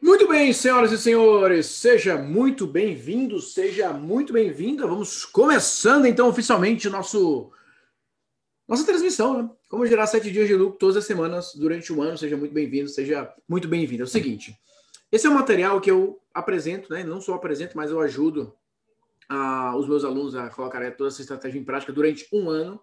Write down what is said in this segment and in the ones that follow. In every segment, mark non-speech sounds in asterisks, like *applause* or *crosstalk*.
Muito bem, senhoras e senhores, seja muito bem-vindo, seja muito bem-vinda. Vamos começando então oficialmente nosso nossa transmissão, né? Como gerar sete dias de lucro todas as semanas durante o ano. Seja muito bem-vindo, seja muito bem-vindo. É o seguinte, esse é um material que eu apresento, né? Não só apresento, mas eu ajudo a, os meus alunos a colocar toda essa estratégia em prática durante um ano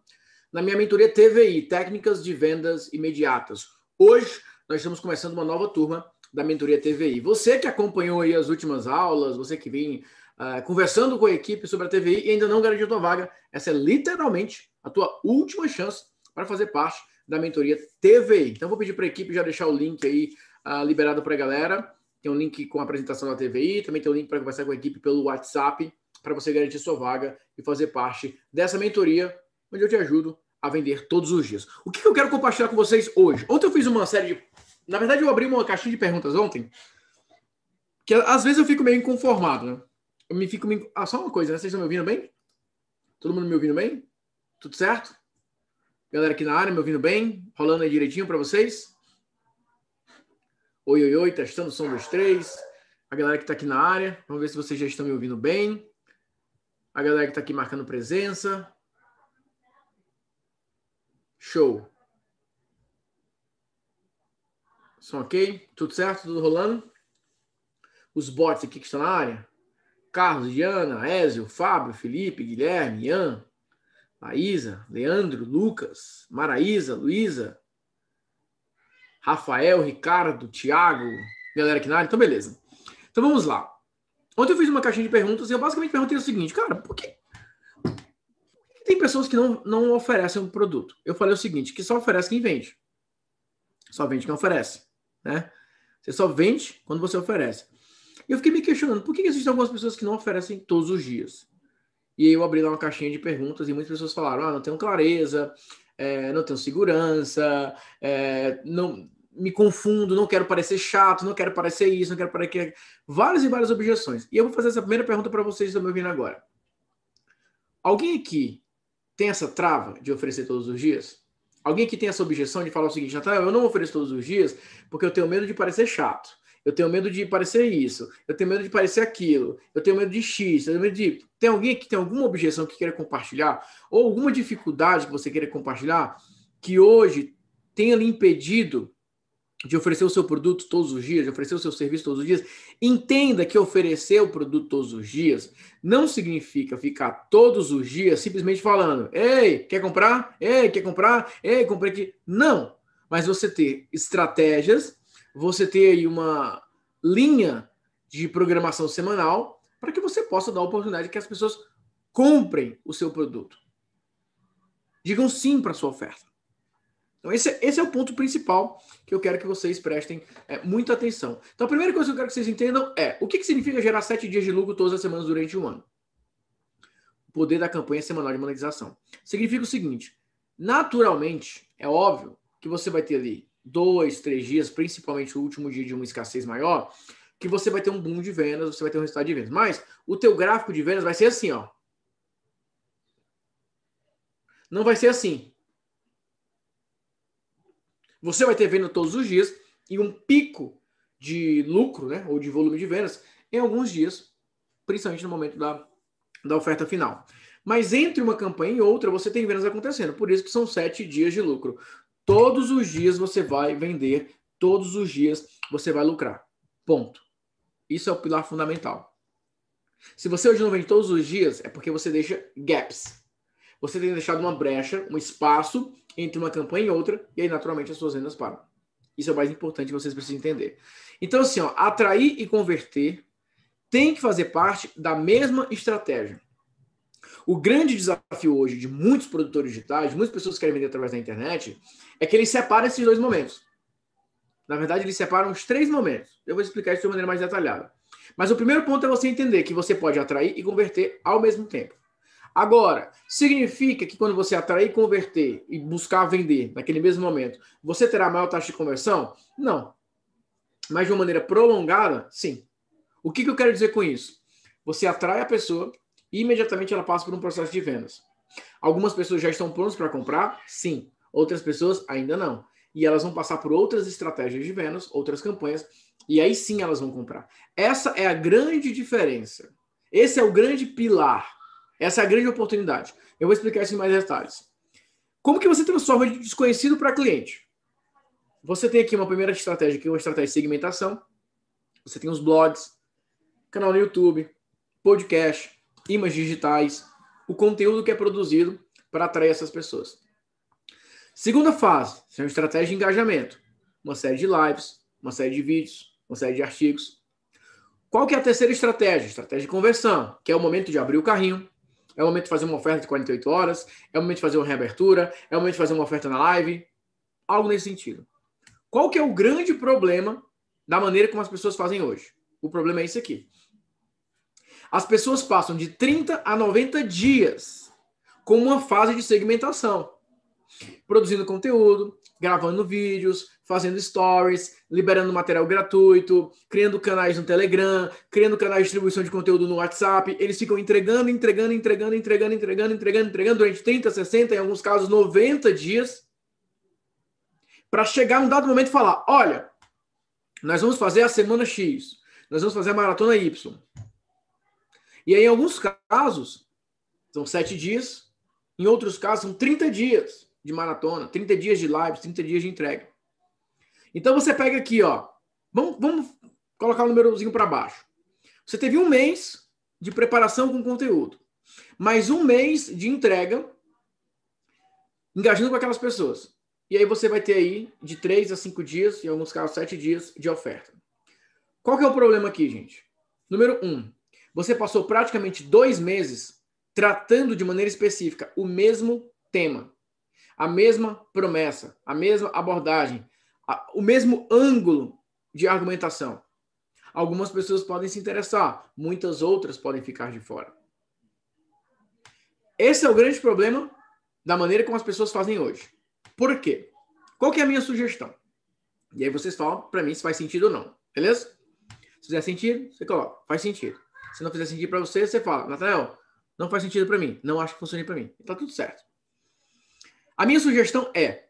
na minha mentoria TVI, Técnicas de Vendas Imediatas. Hoje nós estamos começando uma nova turma da mentoria TVI. Você que acompanhou aí as últimas aulas, você que vem uh, conversando com a equipe sobre a TVI e ainda não garantiu a tua vaga, essa é literalmente a tua última chance para fazer parte da mentoria TVI. Então vou pedir para a equipe já deixar o link aí uh, liberado para a galera. Tem um link com a apresentação da TVI, também tem um link para conversar com a equipe pelo WhatsApp para você garantir sua vaga e fazer parte dessa mentoria, onde eu te ajudo a vender todos os dias. O que eu quero compartilhar com vocês hoje? Ontem eu fiz uma série de na verdade, eu abri uma caixinha de perguntas ontem, que às vezes eu fico meio inconformado, né? Eu me fico meio... Ah, só uma coisa, né? Vocês estão me ouvindo bem? Todo mundo me ouvindo bem? Tudo certo? Galera aqui na área me ouvindo bem? Rolando aí direitinho para vocês? Oi, oi, oi, testando som dos três. A galera que está aqui na área, vamos ver se vocês já estão me ouvindo bem. A galera que está aqui marcando presença. Show. Som ok? Tudo certo? Tudo rolando? Os bots aqui que estão na área? Carlos, Diana, Ézio, Fábio, Felipe, Guilherme, Ian, Laísa, Leandro, Lucas, Maraísa, Luísa, Rafael, Ricardo, Thiago, galera aqui na área. Então, beleza. Então, vamos lá. Ontem eu fiz uma caixinha de perguntas e eu basicamente perguntei o seguinte, cara, por que, por que tem pessoas que não, não oferecem um produto? Eu falei o seguinte, que só oferece quem vende. Só vende quem oferece né? Você só vende quando você oferece. E eu fiquei me questionando, por que existem algumas pessoas que não oferecem todos os dias? E eu abri lá uma caixinha de perguntas e muitas pessoas falaram, ah, não tenho clareza, é, não tenho segurança, é, não me confundo, não quero parecer chato, não quero parecer isso, não quero parecer... Várias e várias objeções. E eu vou fazer essa primeira pergunta para vocês que estão me ouvindo agora. Alguém aqui tem essa trava de oferecer todos os dias? Alguém que tem essa objeção de falar o seguinte, Natal, eu não ofereço todos os dias porque eu tenho medo de parecer chato. Eu tenho medo de parecer isso. Eu tenho medo de parecer aquilo. Eu tenho medo de X. Eu tenho medo de. Tem alguém que tem alguma objeção que queira compartilhar? Ou alguma dificuldade que você queira compartilhar que hoje tenha lhe impedido de oferecer o seu produto todos os dias, de oferecer o seu serviço todos os dias, entenda que oferecer o produto todos os dias não significa ficar todos os dias simplesmente falando: "Ei, quer comprar? Ei, quer comprar? Ei, comprei aqui". Não, mas você ter estratégias, você ter aí uma linha de programação semanal para que você possa dar a oportunidade que as pessoas comprem o seu produto. Digam sim para a sua oferta. Então, esse, é, esse é o ponto principal que eu quero que vocês prestem é, muita atenção. Então, a primeira coisa que eu quero que vocês entendam é o que, que significa gerar sete dias de lucro todas as semanas durante um ano. O poder da campanha semanal de monetização. Significa o seguinte: naturalmente, é óbvio que você vai ter ali dois, três dias, principalmente o último dia de uma escassez maior, que você vai ter um boom de vendas, você vai ter um resultado de vendas. Mas o teu gráfico de vendas vai ser assim, ó. Não vai ser assim. Você vai ter venda todos os dias e um pico de lucro, né, ou de volume de vendas em alguns dias, principalmente no momento da, da oferta final. Mas entre uma campanha e outra, você tem vendas acontecendo. Por isso que são sete dias de lucro. Todos os dias você vai vender, todos os dias você vai lucrar. Ponto. Isso é o pilar fundamental. Se você hoje não vende todos os dias, é porque você deixa gaps. Você tem deixado uma brecha, um espaço entre uma campanha e outra, e aí naturalmente as suas vendas param. Isso é o mais importante que vocês precisam entender. Então, assim, ó, atrair e converter tem que fazer parte da mesma estratégia. O grande desafio hoje de muitos produtores digitais, muitas pessoas que querem vender através da internet, é que eles separam esses dois momentos. Na verdade, eles separam os três momentos. Eu vou explicar isso de uma maneira mais detalhada. Mas o primeiro ponto é você entender que você pode atrair e converter ao mesmo tempo. Agora, significa que quando você atrair, converter e buscar vender naquele mesmo momento, você terá maior taxa de conversão? Não. Mas de uma maneira prolongada, sim. O que, que eu quero dizer com isso? Você atrai a pessoa e imediatamente ela passa por um processo de vendas. Algumas pessoas já estão prontas para comprar? Sim. Outras pessoas ainda não. E elas vão passar por outras estratégias de vendas, outras campanhas, E aí sim elas vão comprar. Essa é a grande diferença. Esse é o grande pilar. Essa é a grande oportunidade. Eu vou explicar isso em mais detalhes. Como que você transforma de desconhecido para cliente? Você tem aqui uma primeira estratégia, que é uma estratégia de segmentação. Você tem os blogs, canal no YouTube, podcast, imagens digitais, o conteúdo que é produzido para atrair essas pessoas. Segunda fase, é uma estratégia de engajamento. Uma série de lives, uma série de vídeos, uma série de artigos. Qual que é a terceira estratégia? Estratégia de conversão, que é o momento de abrir o carrinho, é o momento de fazer uma oferta de 48 horas, é o momento de fazer uma reabertura, é o momento de fazer uma oferta na live, algo nesse sentido. Qual que é o grande problema da maneira como as pessoas fazem hoje? O problema é esse aqui. As pessoas passam de 30 a 90 dias com uma fase de segmentação, produzindo conteúdo, gravando vídeos, fazendo stories, liberando material gratuito, criando canais no Telegram, criando canais de distribuição de conteúdo no WhatsApp. Eles ficam entregando, entregando, entregando, entregando, entregando, entregando, entregando durante 30, 60, em alguns casos 90 dias, para chegar num dado momento e falar: olha, nós vamos fazer a semana X, nós vamos fazer a maratona Y. E aí, em alguns casos, são sete dias, em outros casos, são 30 dias de maratona, 30 dias de live, 30 dias de entrega. Então você pega aqui, ó. Vamos, vamos colocar o um númerozinho para baixo. Você teve um mês de preparação com conteúdo, mais um mês de entrega, engajando com aquelas pessoas. E aí você vai ter aí de três a cinco dias, em alguns casos sete dias de oferta. Qual que é o problema aqui, gente? Número um, você passou praticamente dois meses tratando de maneira específica o mesmo tema, a mesma promessa, a mesma abordagem, o mesmo ângulo de argumentação. Algumas pessoas podem se interessar, muitas outras podem ficar de fora. Esse é o grande problema da maneira como as pessoas fazem hoje. Por quê? Qual que é a minha sugestão? E aí vocês falam para mim se faz sentido ou não, beleza? Se fizer sentido, você coloca, faz sentido. Se não fizer sentido para você, você fala, Nathanael, não faz sentido para mim, não acho que funcione para mim. Tá tudo certo. A minha sugestão é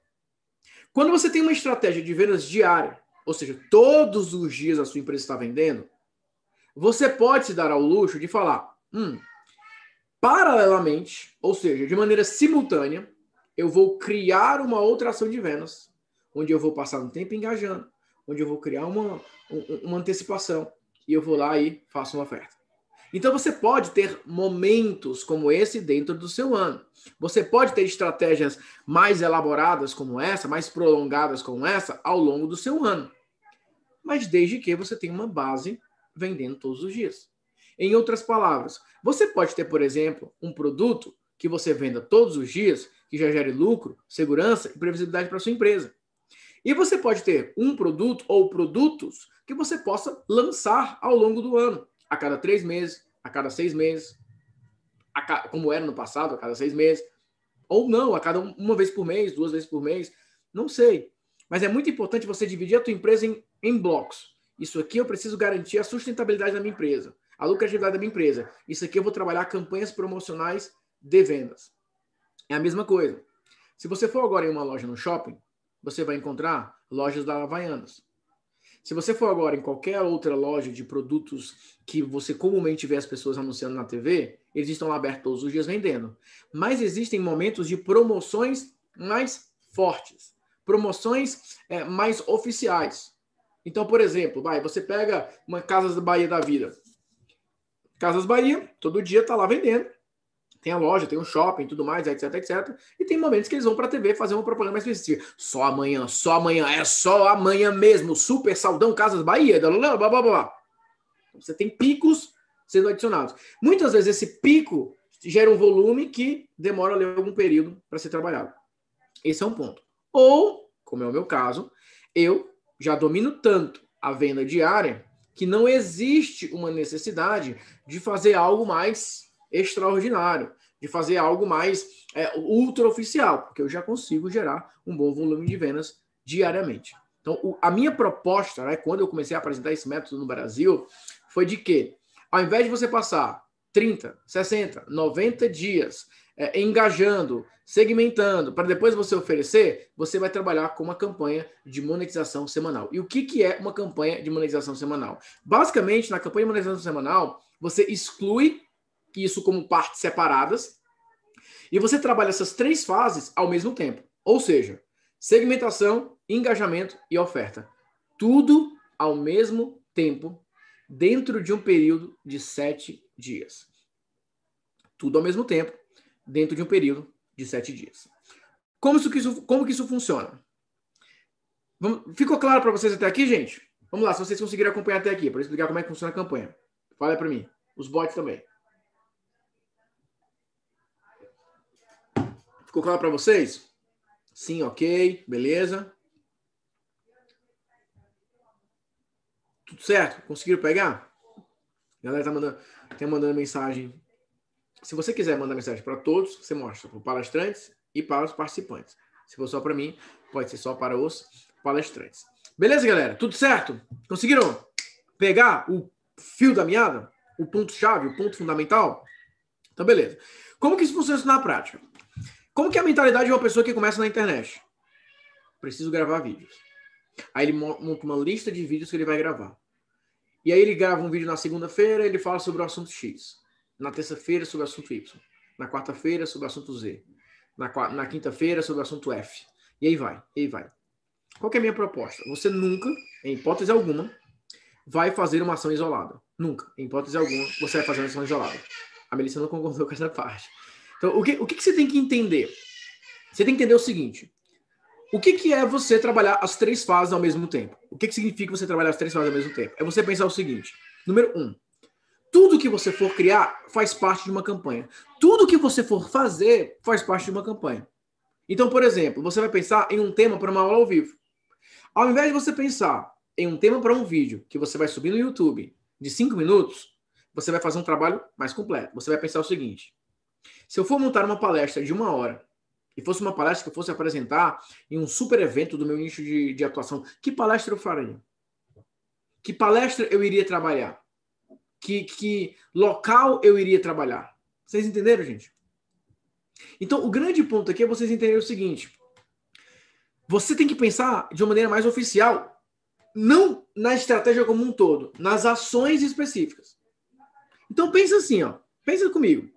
quando você tem uma estratégia de vendas diária, ou seja, todos os dias a sua empresa está vendendo, você pode se dar ao luxo de falar, hum, paralelamente, ou seja, de maneira simultânea, eu vou criar uma outra ação de vendas, onde eu vou passar um tempo engajando, onde eu vou criar uma, uma antecipação e eu vou lá e faço uma oferta. Então você pode ter momentos como esse dentro do seu ano. Você pode ter estratégias mais elaboradas como essa, mais prolongadas como essa, ao longo do seu ano. Mas desde que você tenha uma base vendendo todos os dias. Em outras palavras, você pode ter, por exemplo, um produto que você venda todos os dias, que já gere lucro, segurança e previsibilidade para sua empresa. E você pode ter um produto ou produtos que você possa lançar ao longo do ano a cada três meses, a cada seis meses, cada, como era no passado, a cada seis meses, ou não, a cada uma vez por mês, duas vezes por mês, não sei. Mas é muito importante você dividir a tua empresa em, em blocos. Isso aqui eu preciso garantir a sustentabilidade da minha empresa, a lucratividade da minha empresa. Isso aqui eu vou trabalhar campanhas promocionais de vendas. É a mesma coisa. Se você for agora em uma loja no shopping, você vai encontrar lojas da Havaianas. Se você for agora em qualquer outra loja de produtos que você comumente vê as pessoas anunciando na TV, eles estão lá abertos todos os dias vendendo. Mas existem momentos de promoções mais fortes, promoções é, mais oficiais. Então, por exemplo, vai, você pega uma Casas Bahia da Vida. Casas Bahia, todo dia está lá vendendo tem a loja, tem o shopping, tudo mais, etc, etc. E tem momentos que eles vão para a TV fazer uma propaganda mais específica. Só amanhã, só amanhã, é só amanhã mesmo. Super Saldão Casas Bahia, blá, blá, blá, blá. Você tem picos sendo adicionados. Muitas vezes esse pico gera um volume que demora ali algum período para ser trabalhado. Esse é um ponto. Ou, como é o meu caso, eu já domino tanto a venda diária que não existe uma necessidade de fazer algo mais extraordinário, de fazer algo mais é, ultra oficial, porque eu já consigo gerar um bom volume de vendas diariamente. Então, o, a minha proposta, né, quando eu comecei a apresentar esse método no Brasil, foi de que, ao invés de você passar 30, 60, 90 dias é, engajando, segmentando, para depois você oferecer, você vai trabalhar com uma campanha de monetização semanal. E o que, que é uma campanha de monetização semanal? Basicamente, na campanha de monetização semanal, você exclui isso como partes separadas e você trabalha essas três fases ao mesmo tempo. Ou seja, segmentação, engajamento e oferta. Tudo ao mesmo tempo, dentro de um período de sete dias. Tudo ao mesmo tempo, dentro de um período de sete dias. Como, isso, como que isso funciona? Vamos, ficou claro para vocês até aqui, gente? Vamos lá, se vocês conseguirem acompanhar até aqui, para explicar como é que funciona a campanha. Fala para mim. Os bots também. Ficou claro para vocês? Sim, ok, beleza. Tudo certo? Conseguiram pegar? A galera tá mandando, tá mandando mensagem. Se você quiser mandar mensagem para todos, você mostra para os palestrantes e para os participantes. Se for só para mim, pode ser só para os palestrantes. Beleza, galera? Tudo certo? Conseguiram pegar o fio da meada? O ponto-chave, o ponto fundamental? Então, beleza. Como que isso funciona na prática? Como que é a mentalidade de uma pessoa que começa na internet? Preciso gravar vídeos. Aí ele monta uma lista de vídeos que ele vai gravar. E aí ele grava um vídeo na segunda-feira, ele fala sobre o assunto X. Na terça-feira, sobre o assunto Y. Na quarta-feira, sobre o assunto Z. Na, na quinta-feira, sobre o assunto F. E aí vai, e aí vai. Qual é a minha proposta? Você nunca, em hipótese alguma, vai fazer uma ação isolada. Nunca, em hipótese alguma, você vai fazer uma ação isolada. A Melissa não concordou com essa parte. Então, o que, o que, você tem que entender? Você tem que entender o seguinte: o que, que é você trabalhar as três fases ao mesmo tempo? O que, que significa você trabalhar as três fases ao mesmo tempo? É você pensar o seguinte: número um, tudo que você for criar faz parte de uma campanha. Tudo que você for fazer faz parte de uma campanha. Então, por exemplo, você vai pensar em um tema para uma aula ao vivo. Ao invés de você pensar em um tema para um vídeo que você vai subir no YouTube de cinco minutos, você vai fazer um trabalho mais completo. Você vai pensar o seguinte: se eu for montar uma palestra de uma hora e fosse uma palestra que eu fosse apresentar em um super evento do meu nicho de, de atuação, que palestra eu faria? Que palestra eu iria trabalhar? Que, que local eu iria trabalhar? Vocês entenderam, gente? Então, o grande ponto aqui é vocês entenderem o seguinte: você tem que pensar de uma maneira mais oficial, não na estratégia como um todo, nas ações específicas. Então, pensa assim, ó. Pensa comigo.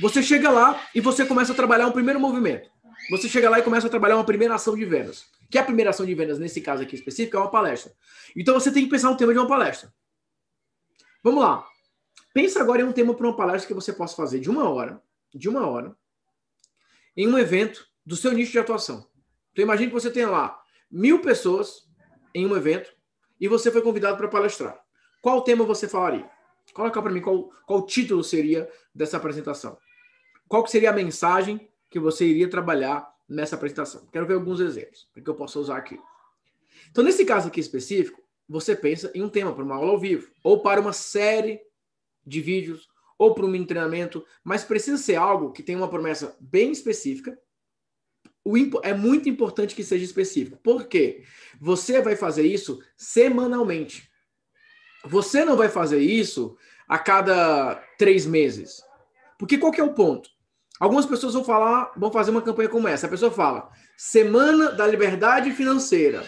Você chega lá e você começa a trabalhar um primeiro movimento. Você chega lá e começa a trabalhar uma primeira ação de vendas. Que a primeira ação de vendas, nesse caso aqui específico, é uma palestra. Então você tem que pensar no tema de uma palestra. Vamos lá. Pensa agora em um tema para uma palestra que você possa fazer de uma hora, de uma hora, em um evento do seu nicho de atuação. Então imagine que você tenha lá mil pessoas em um evento e você foi convidado para palestrar. Qual tema você falaria? Coloca para mim qual, qual título seria dessa apresentação. Qual que seria a mensagem que você iria trabalhar nessa apresentação? Quero ver alguns exemplos que eu possa usar aqui. Então, nesse caso aqui específico, você pensa em um tema para uma aula ao vivo, ou para uma série de vídeos, ou para um treinamento, mas precisa ser algo que tenha uma promessa bem específica. O é muito importante que seja específico. Por quê? Você vai fazer isso semanalmente. Você não vai fazer isso a cada três meses. Porque qual que é o ponto? Algumas pessoas vão falar, vão fazer uma campanha como essa. A pessoa fala: Semana da Liberdade Financeira.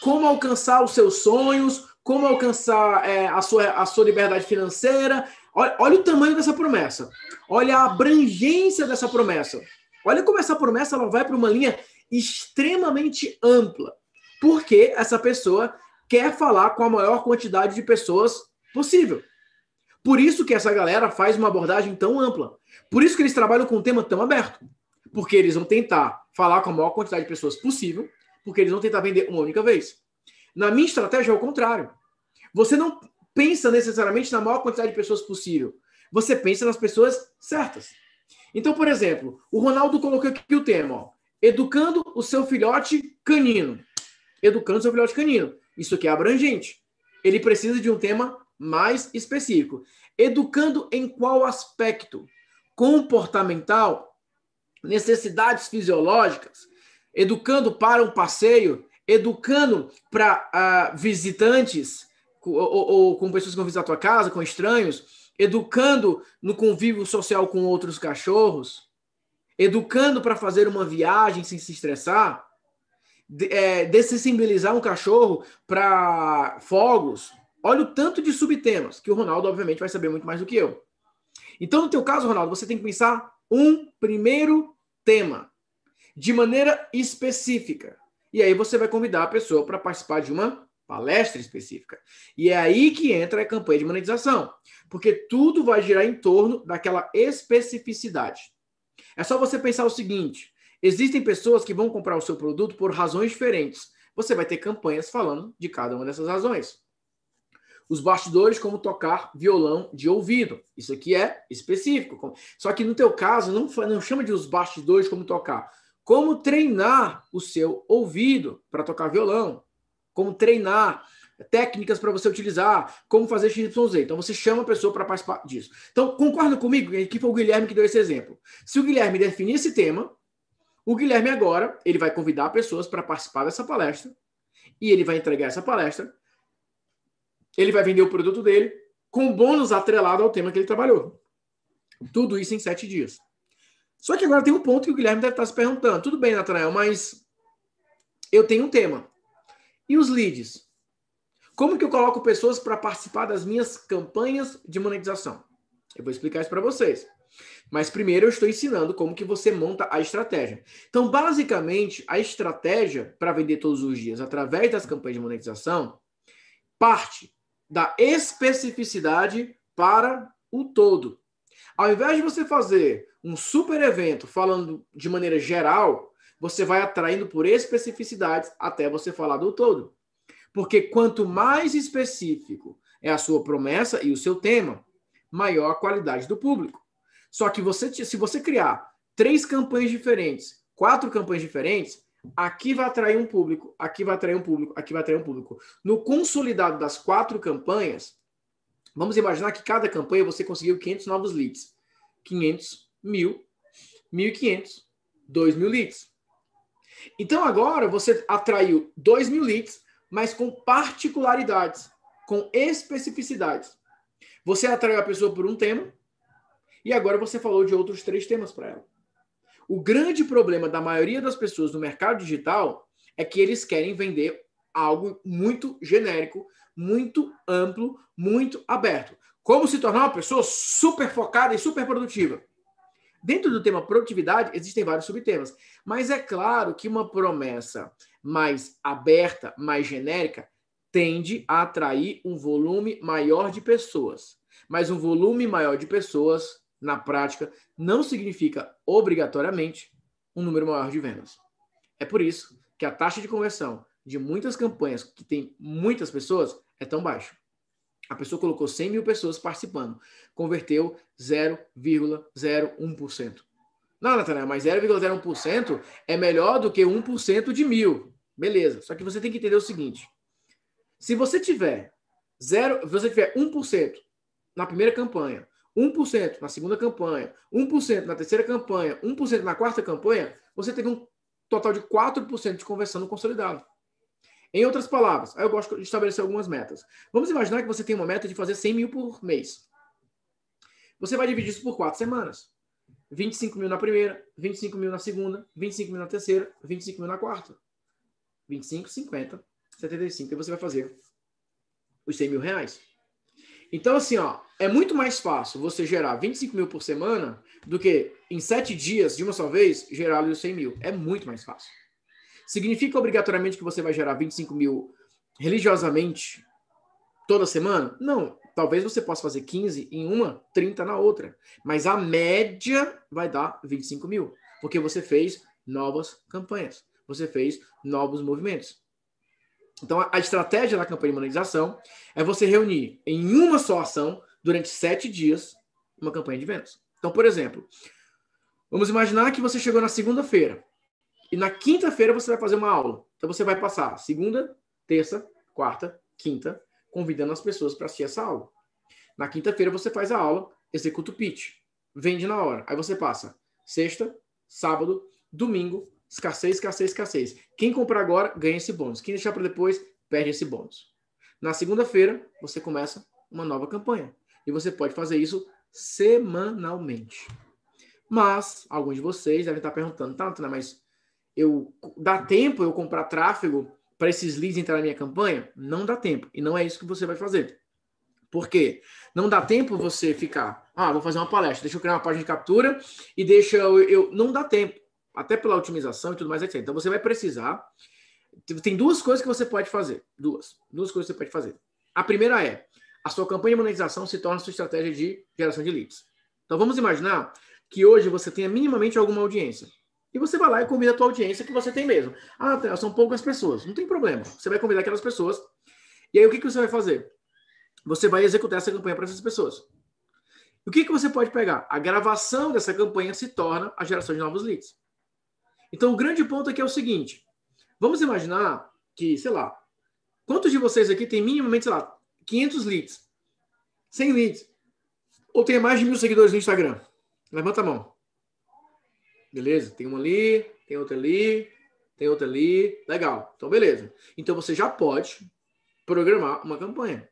Como alcançar os seus sonhos, como alcançar é, a, sua, a sua liberdade financeira. Olha, olha o tamanho dessa promessa. Olha a abrangência dessa promessa. Olha como essa promessa ela vai para uma linha extremamente ampla. Porque essa pessoa quer falar com a maior quantidade de pessoas possível. Por isso que essa galera faz uma abordagem tão ampla. Por isso que eles trabalham com um tema tão aberto. Porque eles vão tentar falar com a maior quantidade de pessoas possível, porque eles vão tentar vender uma única vez. Na minha estratégia é o contrário. Você não pensa necessariamente na maior quantidade de pessoas possível. Você pensa nas pessoas certas. Então, por exemplo, o Ronaldo colocou aqui o tema, ó, educando o seu filhote canino. Educando o seu filhote canino. Isso aqui é abrangente. Ele precisa de um tema mais específico. Educando em qual aspecto? Comportamental, necessidades fisiológicas, educando para um passeio, educando para uh, visitantes ou, ou, ou, com pessoas que vão visitar a tua casa, com estranhos, educando no convívio social com outros cachorros. educando para fazer uma viagem sem se estressar, de, é, dessensibilizar um cachorro para fogos. Olha o tanto de subtemas que o Ronaldo, obviamente, vai saber muito mais do que eu. Então, no teu caso, Ronaldo, você tem que pensar um primeiro tema de maneira específica. E aí você vai convidar a pessoa para participar de uma palestra específica. E é aí que entra a campanha de monetização, porque tudo vai girar em torno daquela especificidade. É só você pensar o seguinte: existem pessoas que vão comprar o seu produto por razões diferentes. Você vai ter campanhas falando de cada uma dessas razões. Os bastidores, como tocar violão de ouvido. Isso aqui é específico. Só que no teu caso, não, não chama de os bastidores como tocar. Como treinar o seu ouvido para tocar violão. Como treinar técnicas para você utilizar, como fazer XYZ. Então você chama a pessoa para participar disso. Então, concorda comigo que foi o Guilherme que deu esse exemplo. Se o Guilherme definir esse tema, o Guilherme agora, ele vai convidar pessoas para participar dessa palestra e ele vai entregar essa palestra. Ele vai vender o produto dele com bônus atrelado ao tema que ele trabalhou. Tudo isso em sete dias. Só que agora tem um ponto que o Guilherme deve estar se perguntando. Tudo bem, Natanael, mas eu tenho um tema. E os leads? Como que eu coloco pessoas para participar das minhas campanhas de monetização? Eu vou explicar isso para vocês. Mas primeiro eu estou ensinando como que você monta a estratégia. Então, basicamente, a estratégia para vender todos os dias através das campanhas de monetização parte da especificidade para o todo. Ao invés de você fazer um super evento falando de maneira geral, você vai atraindo por especificidades até você falar do todo. Porque quanto mais específico é a sua promessa e o seu tema, maior a qualidade do público. Só que você, se você criar três campanhas diferentes, quatro campanhas diferentes, aqui vai atrair um público, aqui vai atrair um público, aqui vai atrair um público. No consolidado das quatro campanhas, vamos imaginar que cada campanha você conseguiu 500 novos leads. 500, 1000, 1500, 2000 leads. Então agora você atraiu 2000 leads, mas com particularidades, com especificidades. Você atraiu a pessoa por um tema e agora você falou de outros três temas para ela. O grande problema da maioria das pessoas no mercado digital é que eles querem vender algo muito genérico, muito amplo, muito aberto. Como se tornar uma pessoa super focada e super produtiva. Dentro do tema produtividade, existem vários subtemas. Mas é claro que uma promessa mais aberta, mais genérica, tende a atrair um volume maior de pessoas. Mas um volume maior de pessoas, na prática, não significa obrigatoriamente um número maior de vendas. É por isso que a taxa de conversão de muitas campanhas que tem muitas pessoas é tão baixa. A pessoa colocou 100 mil pessoas participando, converteu 0,01%. Não, Natanael, mas 0,01% é melhor do que 1% de mil. Beleza. Só que você tem que entender o seguinte: se você tiver zero, você tiver 1% na primeira campanha, 1% na segunda campanha, 1% na terceira campanha, 1% na quarta campanha, você teve um total de 4% de conversão no consolidado. Em outras palavras, eu gosto de estabelecer algumas metas. Vamos imaginar que você tem uma meta de fazer 100 mil por mês. Você vai dividir isso por quatro semanas. 25 mil na primeira, 25 mil na segunda, 25 mil na terceira, 25 mil na quarta. 25, 50, 75. E você vai fazer os 100 mil reais. Então, assim, ó, é muito mais fácil você gerar 25 mil por semana do que em sete dias, de uma só vez, gerar os 100 mil. É muito mais fácil. Significa obrigatoriamente que você vai gerar 25 mil religiosamente toda semana? Não. Talvez você possa fazer 15 em uma, 30 na outra. Mas a média vai dar 25 mil. Porque você fez novas campanhas. Você fez novos movimentos. Então, a estratégia da campanha de monetização é você reunir em uma só ação, durante sete dias, uma campanha de vendas. Então, por exemplo, vamos imaginar que você chegou na segunda-feira. E na quinta-feira você vai fazer uma aula. Então, você vai passar segunda, terça, quarta, quinta, convidando as pessoas para assistir essa aula. Na quinta-feira você faz a aula, executa o pitch, vende na hora. Aí você passa sexta, sábado, domingo, escassez, escassez, escassez. Quem comprar agora ganha esse bônus. Quem deixar para depois perde esse bônus. Na segunda-feira você começa uma nova campanha e você pode fazer isso semanalmente. Mas alguns de vocês devem estar perguntando, tanto, né? Mas eu dá tempo eu comprar tráfego para esses leads entrar na minha campanha? Não dá tempo. E não é isso que você vai fazer. Por quê? Não dá tempo você ficar, ah, vou fazer uma palestra, deixa eu criar uma página de captura e deixa eu, eu não dá tempo, até pela otimização e tudo mais, etc. Então você vai precisar tem duas coisas que você pode fazer. Duas. Duas coisas que você pode fazer. A primeira é a sua campanha de monetização se torna sua estratégia de geração de leads. Então vamos imaginar que hoje você tenha minimamente alguma audiência. E você vai lá e convida a tua audiência que você tem mesmo. Ah, são poucas pessoas. Não tem problema. Você vai convidar aquelas pessoas. E aí o que, que você vai fazer? Você vai executar essa campanha para essas pessoas. O que, que você pode pegar? A gravação dessa campanha se torna a geração de novos leads. Então o grande ponto aqui é o seguinte: Vamos imaginar que, sei lá, quantos de vocês aqui tem minimamente, sei lá, 500 leads? 100 leads? Ou tem mais de mil seguidores no Instagram? Levanta a mão. Beleza? Tem uma ali, tem outra ali, tem outra ali. Legal. Então, beleza. Então, você já pode programar uma campanha.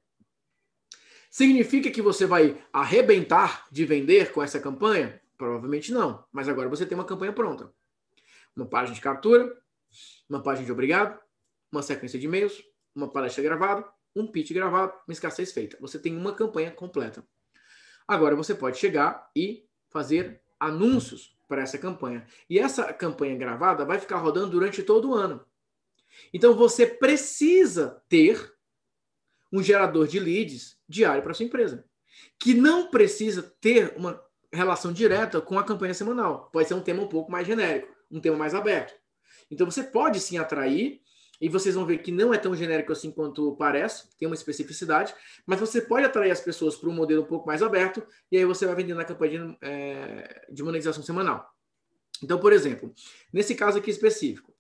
Significa que você vai arrebentar de vender com essa campanha? Provavelmente não. Mas agora você tem uma campanha pronta. Uma página de captura, uma página de obrigado, uma sequência de e-mails, uma palestra gravada, um pitch gravado, uma escassez feita. Você tem uma campanha completa. Agora você pode chegar e fazer anúncios para essa campanha. E essa campanha gravada vai ficar rodando durante todo o ano. Então você precisa ter um gerador de leads diário para sua empresa, que não precisa ter uma relação direta com a campanha semanal. Pode ser um tema um pouco mais genérico, um tema mais aberto. Então você pode sim atrair, e vocês vão ver que não é tão genérico assim quanto parece, tem uma especificidade, mas você pode atrair as pessoas para um modelo um pouco mais aberto, e aí você vai vendendo na campanha de, é, de monetização semanal. Então, por exemplo, nesse caso aqui específico,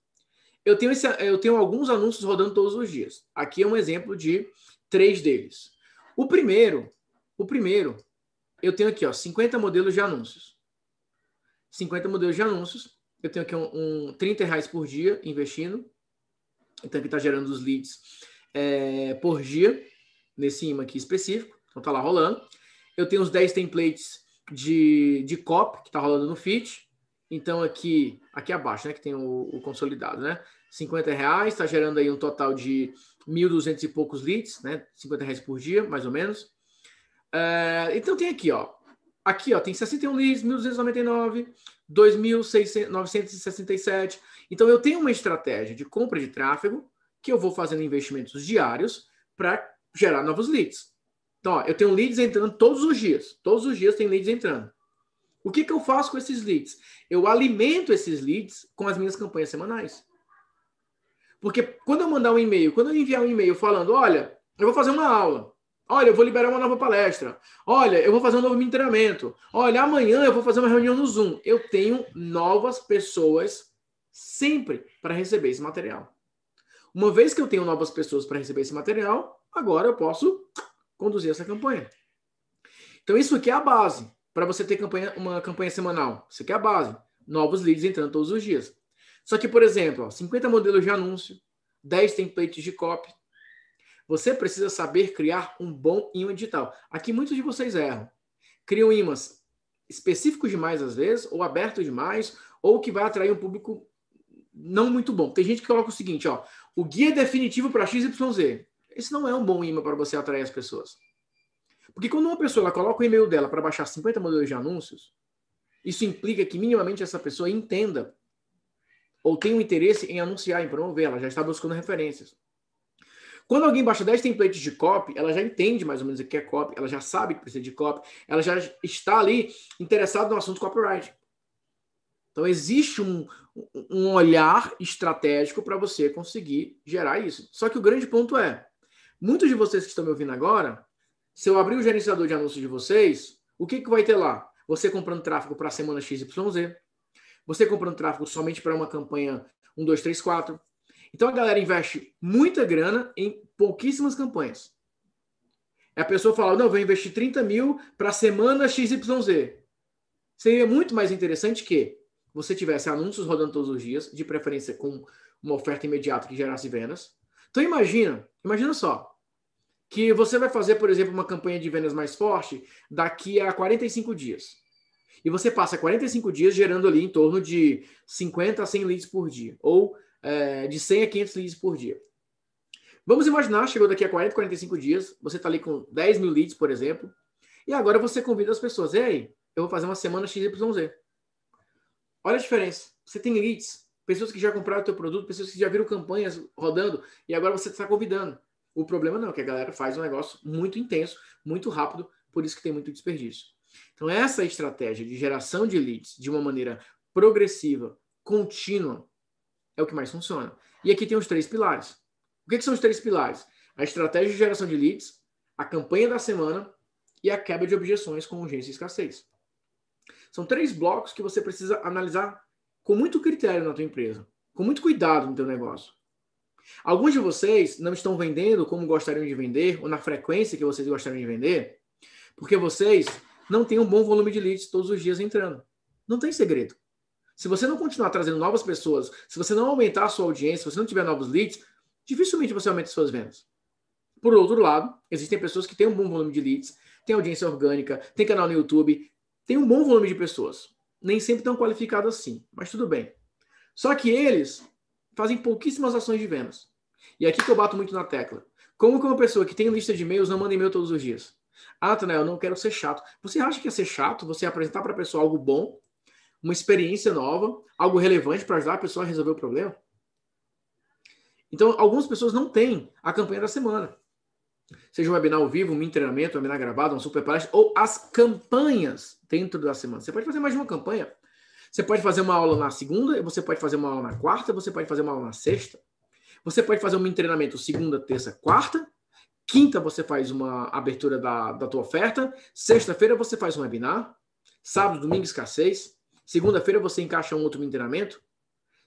eu tenho, esse, eu tenho alguns anúncios rodando todos os dias. Aqui é um exemplo de três deles. O primeiro, o primeiro, eu tenho aqui, ó, 50 modelos de anúncios. 50 modelos de anúncios eu tenho aqui um, um 30 reais por dia investindo. Então, aqui está gerando os leads é, por dia, nesse imã aqui específico. Então, está lá rolando. Eu tenho os 10 templates de, de copy, que está rolando no Fit. Então, aqui, aqui abaixo, né, que tem o, o consolidado, né? 50 reais, está gerando aí um total de 1.200 e poucos leads, né? 50 reais por dia, mais ou menos. É, então, tem aqui, ó. Aqui, ó, tem 61 leads, 1.299, 2.967. Então, eu tenho uma estratégia de compra de tráfego que eu vou fazendo investimentos diários para gerar novos leads. Então, ó, eu tenho leads entrando todos os dias. Todos os dias tem leads entrando. O que, que eu faço com esses leads? Eu alimento esses leads com as minhas campanhas semanais. Porque quando eu mandar um e-mail, quando eu enviar um e-mail falando, olha, eu vou fazer uma aula, Olha, eu vou liberar uma nova palestra. Olha, eu vou fazer um novo treinamento. Olha, amanhã eu vou fazer uma reunião no Zoom. Eu tenho novas pessoas sempre para receber esse material. Uma vez que eu tenho novas pessoas para receber esse material, agora eu posso conduzir essa campanha. Então, isso aqui é a base para você ter campanha, uma campanha semanal. Isso aqui é a base. Novos leads entrando todos os dias. Só que, por exemplo, ó, 50 modelos de anúncio, 10 templates de copy, você precisa saber criar um bom imã digital. Aqui muitos de vocês erram. Criam imãs específicos demais às vezes, ou abertos demais, ou que vai atrair um público não muito bom. Tem gente que coloca o seguinte, ó, o guia definitivo para XYZ. Esse não é um bom imã para você atrair as pessoas. Porque quando uma pessoa ela coloca o e-mail dela para baixar 50 modelos de anúncios, isso implica que minimamente essa pessoa entenda ou tenha um interesse em anunciar, em promover, ela já está buscando referências. Quando alguém baixa 10 templates de copy, ela já entende mais ou menos o que é copy, ela já sabe que precisa de copy, ela já está ali interessada no assunto copyright. Então existe um, um olhar estratégico para você conseguir gerar isso. Só que o grande ponto é, muitos de vocês que estão me ouvindo agora, se eu abrir o gerenciador de anúncios de vocês, o que, que vai ter lá? Você comprando tráfego para a semana XYZ, você comprando tráfego somente para uma campanha 1, 2, 3, 4, então a galera investe muita grana em pouquíssimas campanhas. A pessoa fala, não, vou investir 30 mil para a semana XYZ. Seria muito mais interessante que você tivesse anúncios rodando todos os dias, de preferência com uma oferta imediata que gerasse vendas. Então imagina, imagina só, que você vai fazer, por exemplo, uma campanha de vendas mais forte daqui a 45 dias. E você passa 45 dias gerando ali em torno de 50 a 100 leads por dia, ou é, de 100 a 500 leads por dia. Vamos imaginar, chegou daqui a 40, 45 dias, você está ali com 10 mil leads, por exemplo, e agora você convida as pessoas, e aí, eu vou fazer uma semana XYZ. Olha a diferença. Você tem leads, pessoas que já compraram o teu produto, pessoas que já viram campanhas rodando, e agora você está convidando. O problema não, é que a galera faz um negócio muito intenso, muito rápido, por isso que tem muito desperdício. Então, essa estratégia de geração de leads de uma maneira progressiva, contínua, é o que mais funciona. E aqui tem os três pilares. O que, que são os três pilares? A estratégia de geração de leads, a campanha da semana e a quebra de objeções com urgência e escassez. São três blocos que você precisa analisar com muito critério na tua empresa, com muito cuidado no teu negócio. Alguns de vocês não estão vendendo como gostariam de vender ou na frequência que vocês gostariam de vender, porque vocês não têm um bom volume de leads todos os dias entrando. Não tem segredo. Se você não continuar trazendo novas pessoas, se você não aumentar a sua audiência, se você não tiver novos leads, dificilmente você aumenta suas vendas. Por outro lado, existem pessoas que têm um bom volume de leads, têm audiência orgânica, têm canal no YouTube, têm um bom volume de pessoas. Nem sempre tão qualificados assim, mas tudo bem. Só que eles fazem pouquíssimas ações de vendas. E é aqui que eu bato muito na tecla. Como que uma pessoa que tem lista de e-mails não manda e-mail todos os dias? Ah, Tanel, eu não quero ser chato. Você acha que é ser chato você apresentar para a pessoa algo bom, uma experiência nova, algo relevante para ajudar a pessoa a resolver o problema? Então, algumas pessoas não têm a campanha da semana. Seja um webinar ao vivo, um treinamento, um webinar gravado, uma super palestra, ou as campanhas dentro da semana. Você pode fazer mais de uma campanha. Você pode fazer uma aula na segunda, você pode fazer uma aula na quarta, você pode fazer uma aula na sexta. Você pode fazer um treinamento segunda, terça, quarta. Quinta você faz uma abertura da, da tua oferta. Sexta-feira você faz um webinar. Sábado, domingo, escassez. Segunda-feira você encaixa um outro treinamento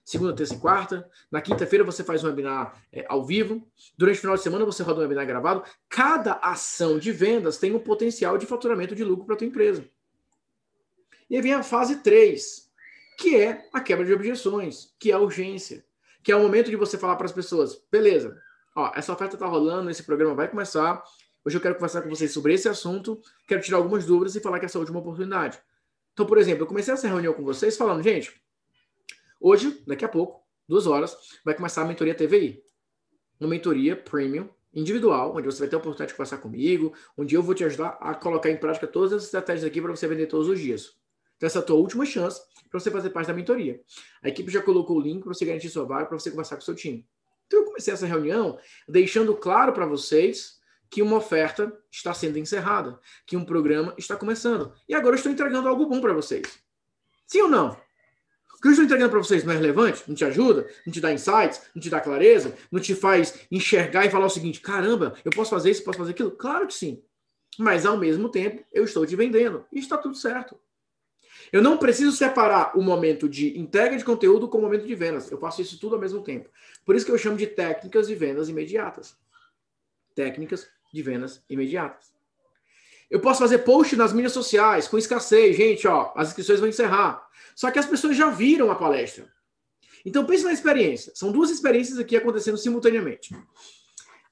segunda, terça e quarta. Na quinta-feira você faz um webinar é, ao vivo. Durante o final de semana você roda um webinar gravado. Cada ação de vendas tem um potencial de faturamento de lucro para a tua empresa. E aí vem a fase 3, que é a quebra de objeções, que é a urgência, que é o momento de você falar para as pessoas, beleza, ó, essa oferta está rolando, esse programa vai começar, hoje eu quero conversar com vocês sobre esse assunto, quero tirar algumas dúvidas e falar que essa é a última oportunidade. Então, por exemplo, eu comecei essa reunião com vocês falando, gente, Hoje, daqui a pouco, duas horas, vai começar a mentoria TVI. Uma mentoria premium, individual, onde você vai ter a oportunidade de conversar comigo, onde eu vou te ajudar a colocar em prática todas as estratégias aqui para você vender todos os dias. Então, essa é a tua última chance para você fazer parte da mentoria. A equipe já colocou o link para você garantir sua vaga, para você conversar com o seu time. Então, eu comecei essa reunião deixando claro para vocês que uma oferta está sendo encerrada, que um programa está começando. E agora eu estou entregando algo bom para vocês. Sim ou não? que eu estou entregando para vocês não é relevante? Não te ajuda? Não te dá insights? Não te dá clareza? Não te faz enxergar e falar o seguinte: caramba, eu posso fazer isso, posso fazer aquilo? Claro que sim. Mas ao mesmo tempo, eu estou te vendendo. E está tudo certo. Eu não preciso separar o momento de entrega de conteúdo com o momento de vendas. Eu faço isso tudo ao mesmo tempo. Por isso que eu chamo de técnicas de vendas imediatas. Técnicas de vendas imediatas. Eu posso fazer post nas mídias sociais com escassez. Gente, ó, as inscrições vão encerrar. Só que as pessoas já viram a palestra. Então pense na experiência. São duas experiências aqui acontecendo simultaneamente.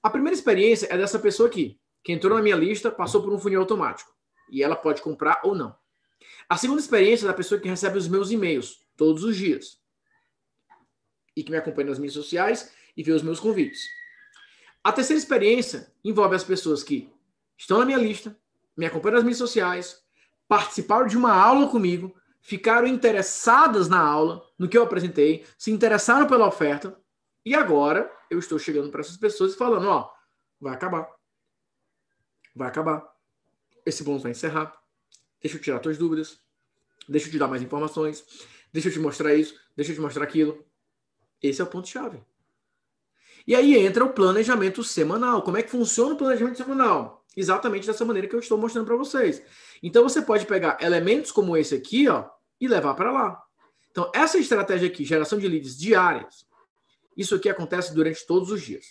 A primeira experiência é dessa pessoa aqui, que entrou na minha lista, passou por um funil automático. E ela pode comprar ou não. A segunda experiência é da pessoa que recebe os meus e-mails todos os dias. E que me acompanha nas mídias sociais e vê os meus convites. A terceira experiência envolve as pessoas que estão na minha lista, me acompanham nas mídias sociais, participaram de uma aula comigo, ficaram interessadas na aula, no que eu apresentei, se interessaram pela oferta, e agora eu estou chegando para essas pessoas e falando: ó, vai acabar. Vai acabar. Esse bônus vai encerrar. Deixa eu tirar tuas dúvidas. Deixa eu te dar mais informações. Deixa eu te mostrar isso. Deixa eu te mostrar aquilo. Esse é o ponto-chave. E aí entra o planejamento semanal. Como é que funciona o planejamento semanal? Exatamente dessa maneira que eu estou mostrando para vocês. Então você pode pegar elementos como esse aqui, ó, e levar para lá. Então essa estratégia aqui, geração de leads diárias, isso aqui acontece durante todos os dias.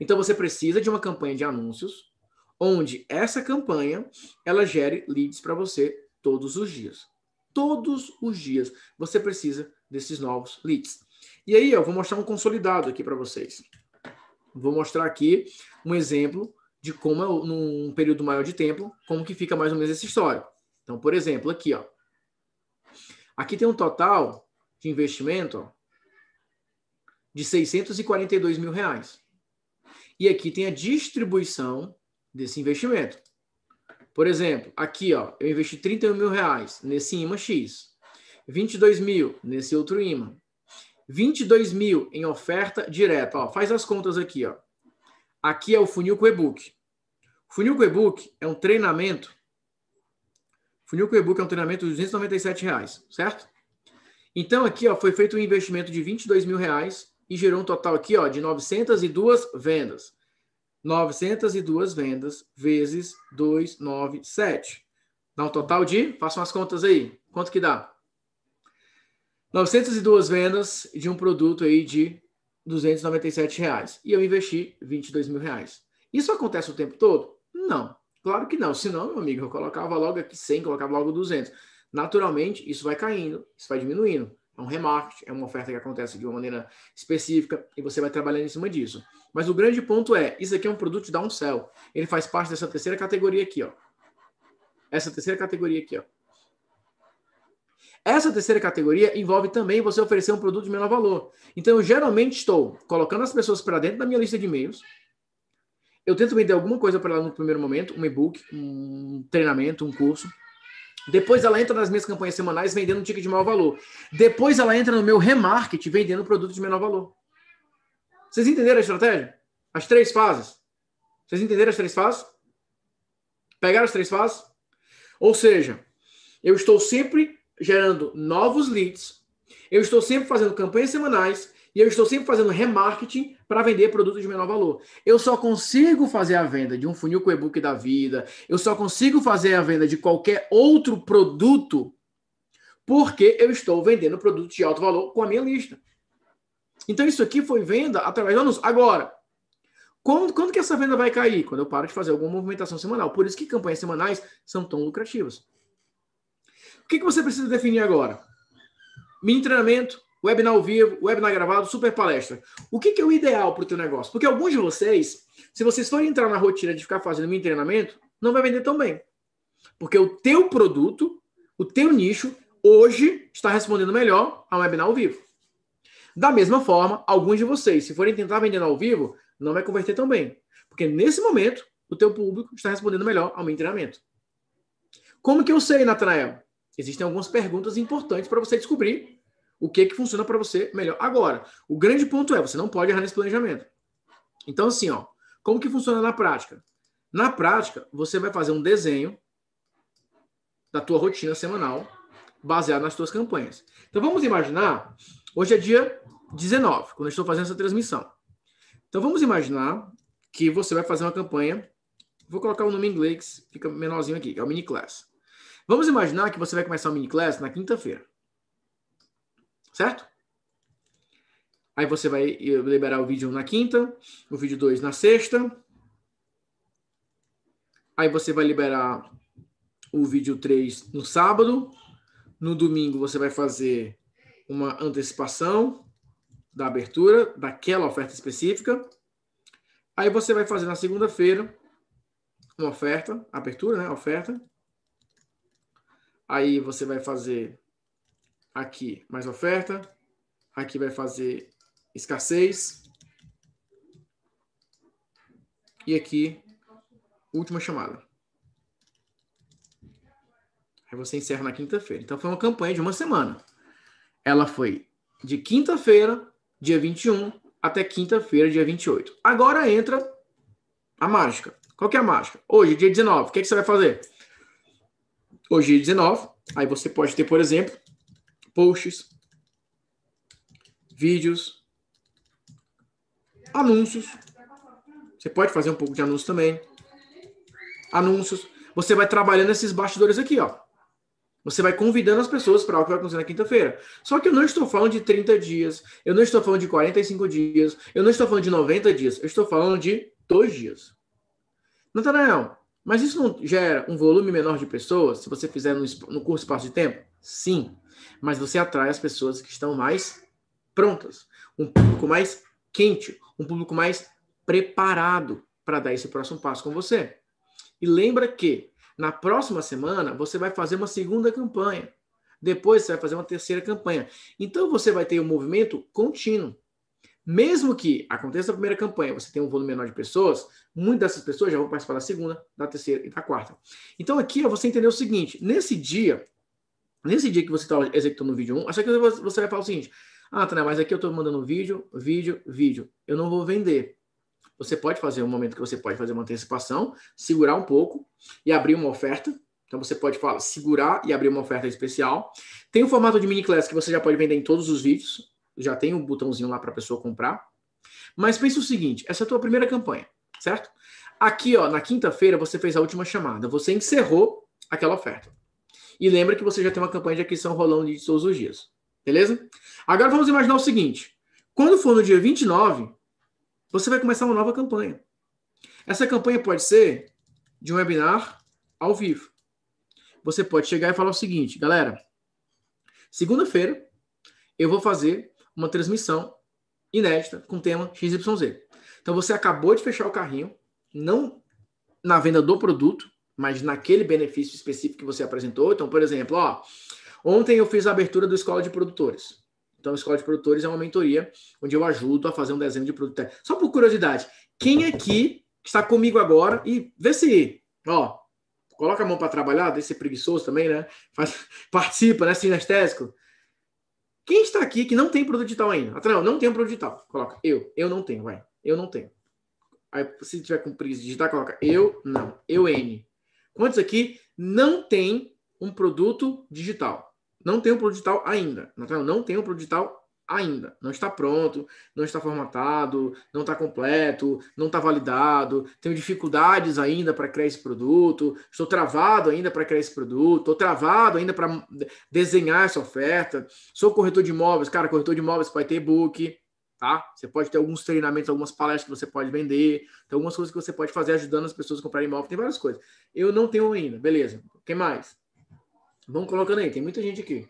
Então você precisa de uma campanha de anúncios onde essa campanha ela gere leads para você todos os dias. Todos os dias você precisa desses novos leads. E aí eu vou mostrar um consolidado aqui para vocês. Vou mostrar aqui um exemplo de como, num período maior de tempo, como que fica mais ou menos essa história. Então, por exemplo, aqui, ó. Aqui tem um total de investimento ó, de 642 mil reais. E aqui tem a distribuição desse investimento. Por exemplo, aqui ó, eu investi 31 mil reais nesse imã X, 22 mil nesse outro imã, 22 mil em oferta direta. Ó, faz as contas aqui. Ó. Aqui é o funil com e-book. Funil com e-book é um treinamento. Funil com e-book é um treinamento de 297 reais, certo? Então aqui ó, foi feito um investimento de 22 mil reais e gerou um total aqui ó, de 902 vendas. 902 vendas vezes 297. Dá um total de, façam as contas aí. Quanto que dá? 902 vendas de um produto aí de 297 reais. E eu investi 22 mil reais. Isso acontece o tempo todo? Não. Claro que não. Senão, meu amigo, eu colocava logo aqui 100, colocava logo 200. Naturalmente, isso vai caindo, isso vai diminuindo. É um remarketing, é uma oferta que acontece de uma maneira específica e você vai trabalhando em cima disso. Mas o grande ponto é, isso aqui é um produto de downsell. Ele faz parte dessa terceira categoria aqui, ó. Essa terceira categoria aqui, ó. Essa terceira categoria envolve também você oferecer um produto de menor valor. Então, eu geralmente estou colocando as pessoas para dentro da minha lista de e-mails. Eu tento vender alguma coisa para ela no primeiro momento, um e-book, um treinamento, um curso. Depois ela entra nas minhas campanhas semanais vendendo um ticket de maior valor. Depois ela entra no meu remarketing vendendo produto de menor valor. Vocês entenderam a estratégia? As três fases. Vocês entenderam as três fases? Pegaram as três fases? Ou seja, eu estou sempre gerando novos leads, eu estou sempre fazendo campanhas semanais e eu estou sempre fazendo remarketing para vender produtos de menor valor. Eu só consigo fazer a venda de um funil com e-book da vida, eu só consigo fazer a venda de qualquer outro produto porque eu estou vendendo produtos de alto valor com a minha lista. Então isso aqui foi venda através do anúncio. Agora, quando, quando que essa venda vai cair? Quando eu paro de fazer alguma movimentação semanal. Por isso que campanhas semanais são tão lucrativas. Que, que você precisa definir agora? Mini treinamento, webinar ao vivo, webinar gravado, super palestra. O que, que é o ideal para o teu negócio? Porque alguns de vocês, se vocês forem entrar na rotina de ficar fazendo mini treinamento, não vai vender tão bem. Porque o teu produto, o teu nicho, hoje está respondendo melhor a webinar ao vivo. Da mesma forma, alguns de vocês, se forem tentar vender ao vivo, não vai converter tão bem. Porque nesse momento, o teu público está respondendo melhor ao meu treinamento. Como que eu sei, Natanael? Existem algumas perguntas importantes para você descobrir o que que funciona para você melhor. Agora, o grande ponto é, você não pode errar nesse planejamento. Então, assim, ó, como que funciona na prática? Na prática, você vai fazer um desenho da tua rotina semanal baseado nas tuas campanhas. Então, vamos imaginar, hoje é dia 19, quando eu estou fazendo essa transmissão. Então, vamos imaginar que você vai fazer uma campanha, vou colocar o nome em inglês, fica menorzinho aqui, é o mini class. Vamos imaginar que você vai começar o mini class na quinta-feira. Certo? Aí você vai liberar o vídeo 1 na quinta, o vídeo 2 na sexta. Aí você vai liberar o vídeo 3 no sábado. No domingo você vai fazer uma antecipação da abertura daquela oferta específica. Aí você vai fazer na segunda-feira uma oferta, abertura, né? Oferta. Aí você vai fazer aqui mais oferta. Aqui vai fazer escassez. E aqui, última chamada. Aí você encerra na quinta-feira. Então foi uma campanha de uma semana. Ela foi de quinta-feira, dia 21, até quinta-feira, dia 28. Agora entra a mágica. Qual que é a mágica? Hoje, dia 19, o que, é que você vai fazer? Hoje, 19. Aí você pode ter, por exemplo, posts, vídeos, anúncios. Você pode fazer um pouco de anúncio também. Anúncios. Você vai trabalhando esses bastidores aqui, ó. Você vai convidando as pessoas para algo que vai acontecer na quinta-feira. Só que eu não estou falando de 30 dias, eu não estou falando de 45 dias, eu não estou falando de 90 dias, eu estou falando de dois dias. Natanael, mas isso não gera um volume menor de pessoas se você fizer no, no curto espaço de tempo? Sim. Mas você atrai as pessoas que estão mais prontas, um público mais quente, um público mais preparado para dar esse próximo passo com você. E lembra que na próxima semana você vai fazer uma segunda campanha. Depois você vai fazer uma terceira campanha. Então você vai ter um movimento contínuo. Mesmo que aconteça a primeira campanha, você tem um volume menor de pessoas, muitas dessas pessoas já vão participar da segunda, da terceira e da quarta. Então aqui ó, você entendeu o seguinte: nesse dia, nesse dia que você está executando o vídeo 1, acho que você vai falar o seguinte: ah, tá, mas aqui eu estou mandando vídeo, vídeo, vídeo. Eu não vou vender. Você pode fazer um momento que você pode fazer uma antecipação, segurar um pouco e abrir uma oferta. Então você pode falar, segurar e abrir uma oferta especial. Tem o formato de mini class que você já pode vender em todos os vídeos. Já tem um botãozinho lá para a pessoa comprar. Mas pense o seguinte, essa é a tua primeira campanha, certo? Aqui, ó, na quinta-feira você fez a última chamada, você encerrou aquela oferta. E lembra que você já tem uma campanha de aquisição rolando de todos os dias. Beleza? Agora vamos imaginar o seguinte: quando for no dia 29, você vai começar uma nova campanha. Essa campanha pode ser de um webinar ao vivo você pode chegar e falar o seguinte, galera, segunda-feira eu vou fazer uma transmissão inédita com tema XYZ. Então você acabou de fechar o carrinho, não na venda do produto, mas naquele benefício específico que você apresentou. Então, por exemplo, ó, ontem eu fiz a abertura do Escola de Produtores. Então, a Escola de Produtores é uma mentoria onde eu ajudo a fazer um desenho de produto. Só por curiosidade, quem aqui está comigo agora e vê se, ó, Coloca a mão para trabalhar, deixa ser preguiçoso também, né? Faz, *laughs* participa, né? Sinestésico. Quem está aqui que não tem produto digital ainda? Não, não tem um produto digital. Coloca eu. Eu não tenho, vai. Eu não tenho. Aí, se tiver com preguiça de coloca eu não. Eu N. Quantos aqui não tem um produto digital? Não tem um produto digital ainda. Não, não tem um produto digital ainda. Não está pronto, não está formatado, não está completo, não está validado, tenho dificuldades ainda para criar esse produto, estou travado ainda para criar esse produto, estou travado ainda para desenhar essa oferta. Sou corretor de imóveis, cara, corretor de imóveis vai ter e-book, tá? Você pode ter alguns treinamentos, algumas palestras que você pode vender, tem algumas coisas que você pode fazer ajudando as pessoas a comprar imóvel, tem várias coisas. Eu não tenho ainda, beleza. Quem mais? Vamos colocando aí, tem muita gente aqui.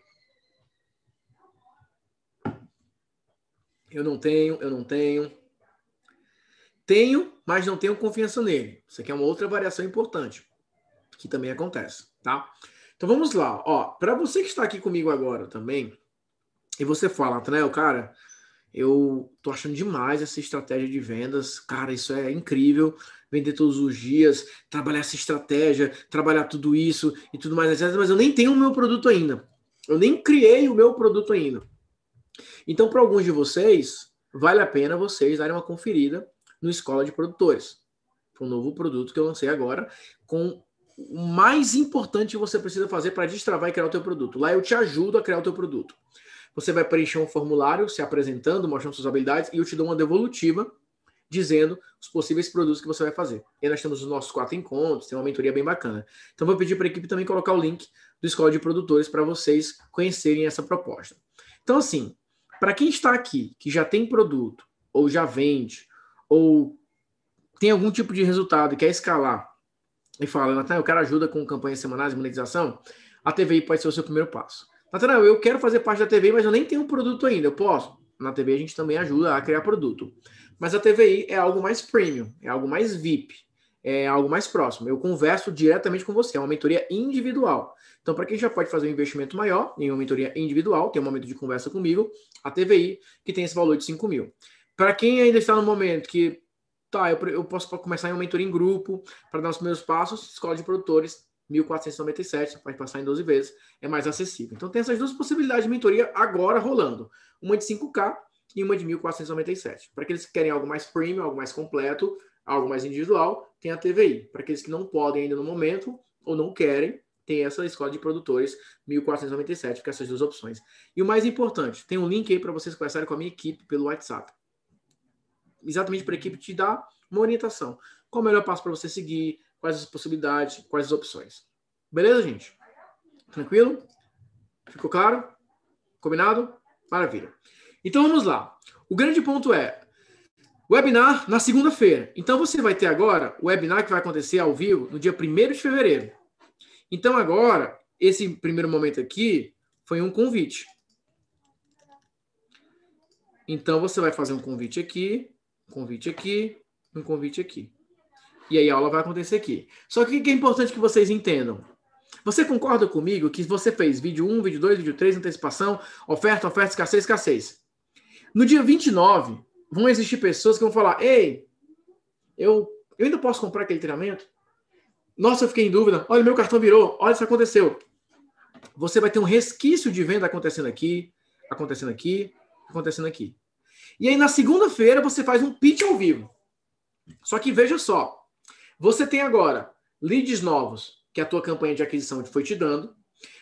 Eu não tenho, eu não tenho. Tenho, mas não tenho confiança nele. Isso aqui é uma outra variação importante, que também acontece, tá? Então vamos lá, ó, para você que está aqui comigo agora também, e você fala, Nathanael, cara, eu tô achando demais essa estratégia de vendas, cara, isso é incrível, vender todos os dias, trabalhar essa estratégia, trabalhar tudo isso e tudo mais. Mas eu nem tenho o meu produto ainda. Eu nem criei o meu produto ainda. Então, para alguns de vocês, vale a pena vocês darem uma conferida no Escola de Produtores. Um novo produto que eu lancei agora, com o mais importante que você precisa fazer para destravar e criar o teu produto. Lá eu te ajudo a criar o teu produto. Você vai preencher um formulário se apresentando, mostrando suas habilidades, e eu te dou uma devolutiva dizendo os possíveis produtos que você vai fazer. E nós temos os nossos quatro encontros, tem uma mentoria bem bacana. Então vou pedir para a equipe também colocar o link do Escola de Produtores para vocês conhecerem essa proposta. Então, assim, para quem está aqui, que já tem produto, ou já vende, ou tem algum tipo de resultado e quer escalar, e fala, Natan, eu quero ajuda com campanhas semanais de monetização, a TVI pode ser o seu primeiro passo. Natan, eu quero fazer parte da TVI, mas eu nem tenho produto ainda, eu posso? Na TVI a gente também ajuda a criar produto. Mas a TVI é algo mais premium, é algo mais VIP, é algo mais próximo. Eu converso diretamente com você, é uma mentoria individual. Então, para quem já pode fazer um investimento maior em uma mentoria individual, tem um momento de conversa comigo, a TVI, que tem esse valor de 5 mil. Para quem ainda está no momento que, tá, eu, eu posso começar em uma mentoria em grupo, para dar os primeiros passos, escola de produtores, 1.497, pode passar em 12 vezes, é mais acessível. Então, tem essas duas possibilidades de mentoria agora rolando. Uma de 5K e uma de 1.497. Para aqueles que querem algo mais premium, algo mais completo, algo mais individual, tem a TVI. Para aqueles que não podem ainda no momento ou não querem, tem essa escola de produtores 1497, com essas duas opções. E o mais importante, tem um link aí para vocês conversarem com a minha equipe pelo WhatsApp. Exatamente para a equipe te dar uma orientação. Qual o melhor passo para você seguir, quais as possibilidades, quais as opções. Beleza, gente? Tranquilo? Ficou claro? Combinado? Maravilha. Então vamos lá. O grande ponto é webinar na segunda-feira. Então você vai ter agora o webinar que vai acontecer ao vivo no dia 1 de fevereiro. Então, agora, esse primeiro momento aqui foi um convite. Então, você vai fazer um convite aqui, um convite aqui, um convite aqui. E aí a aula vai acontecer aqui. Só que o que é importante que vocês entendam? Você concorda comigo que você fez vídeo 1, vídeo 2, vídeo 3, antecipação, oferta, oferta, escassez, escassez. No dia 29, vão existir pessoas que vão falar: Ei, eu, eu ainda posso comprar aquele treinamento? Nossa, eu fiquei em dúvida. Olha, meu cartão virou. Olha, isso aconteceu. Você vai ter um resquício de venda acontecendo aqui, acontecendo aqui, acontecendo aqui. E aí, na segunda-feira, você faz um pitch ao vivo. Só que veja só. Você tem agora leads novos que a tua campanha de aquisição foi te dando.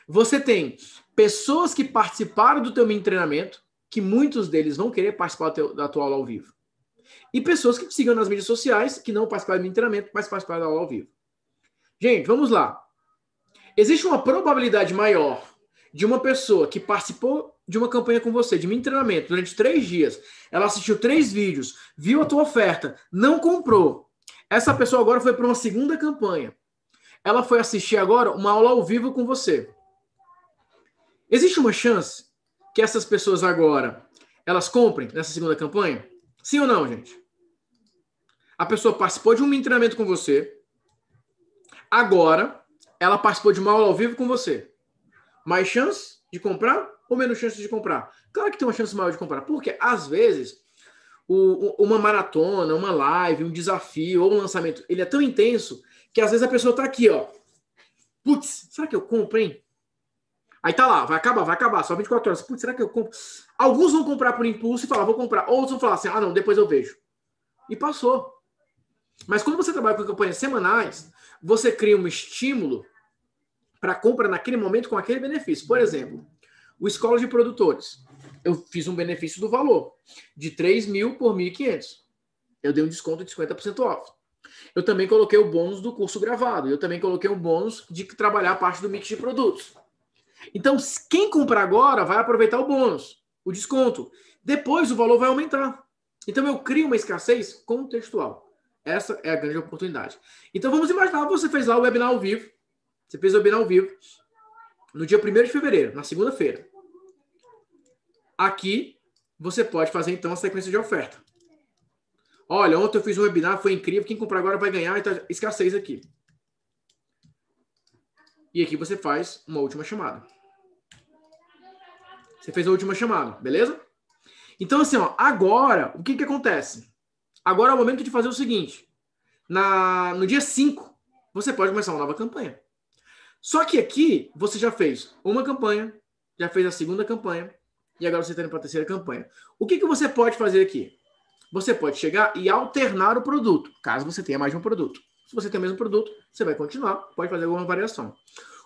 Você tem pessoas que participaram do teu mini treinamento, que muitos deles vão querer participar da tua aula ao vivo. E pessoas que te sigam nas mídias sociais, que não participaram do mini treinamento, mas participaram da aula ao vivo. Gente, vamos lá. Existe uma probabilidade maior de uma pessoa que participou de uma campanha com você, de mini treinamento, durante três dias, ela assistiu três vídeos, viu a tua oferta, não comprou. Essa pessoa agora foi para uma segunda campanha. Ela foi assistir agora uma aula ao vivo com você. Existe uma chance que essas pessoas agora elas comprem nessa segunda campanha? Sim ou não, gente? A pessoa participou de um treinamento com você. Agora, ela participou de uma aula ao vivo com você. Mais chance de comprar ou menos chance de comprar? Claro que tem uma chance maior de comprar, porque às vezes o, uma maratona, uma live, um desafio ou um lançamento, ele é tão intenso que às vezes a pessoa tá aqui, ó. Putz, será que eu compro, hein? Aí tá lá, vai acabar, vai acabar, só 24 horas. Putz, será que eu compro? Alguns vão comprar por impulso e falar, vou comprar. Outros vão falar assim, ah, não, depois eu vejo. E passou. Mas quando você trabalha com campanhas semanais, você cria um estímulo para compra naquele momento com aquele benefício. Por exemplo, o Escola de Produtores. Eu fiz um benefício do valor de 3 mil por 1.500. Eu dei um desconto de 50% off. Eu também coloquei o bônus do curso gravado. Eu também coloquei o bônus de trabalhar a parte do mix de produtos. Então, quem comprar agora vai aproveitar o bônus, o desconto. Depois o valor vai aumentar. Então eu crio uma escassez contextual. Essa é a grande oportunidade. Então vamos imaginar, você fez lá o webinar ao vivo. Você fez o webinar ao vivo no dia 1 de fevereiro, na segunda-feira. Aqui você pode fazer então a sequência de oferta. Olha, ontem eu fiz um webinar, foi incrível. Quem comprar agora vai ganhar, então escassez aqui. E aqui você faz uma última chamada. Você fez a última chamada, beleza? Então, assim, ó, agora, o que que acontece? Agora é o momento de fazer o seguinte. Na, no dia 5, você pode começar uma nova campanha. Só que aqui, você já fez uma campanha, já fez a segunda campanha, e agora você está indo para a terceira campanha. O que, que você pode fazer aqui? você pode chegar e alternar o produto, caso você tenha mais de um produto. Se você tem o mesmo produto, você vai continuar, pode fazer alguma variação.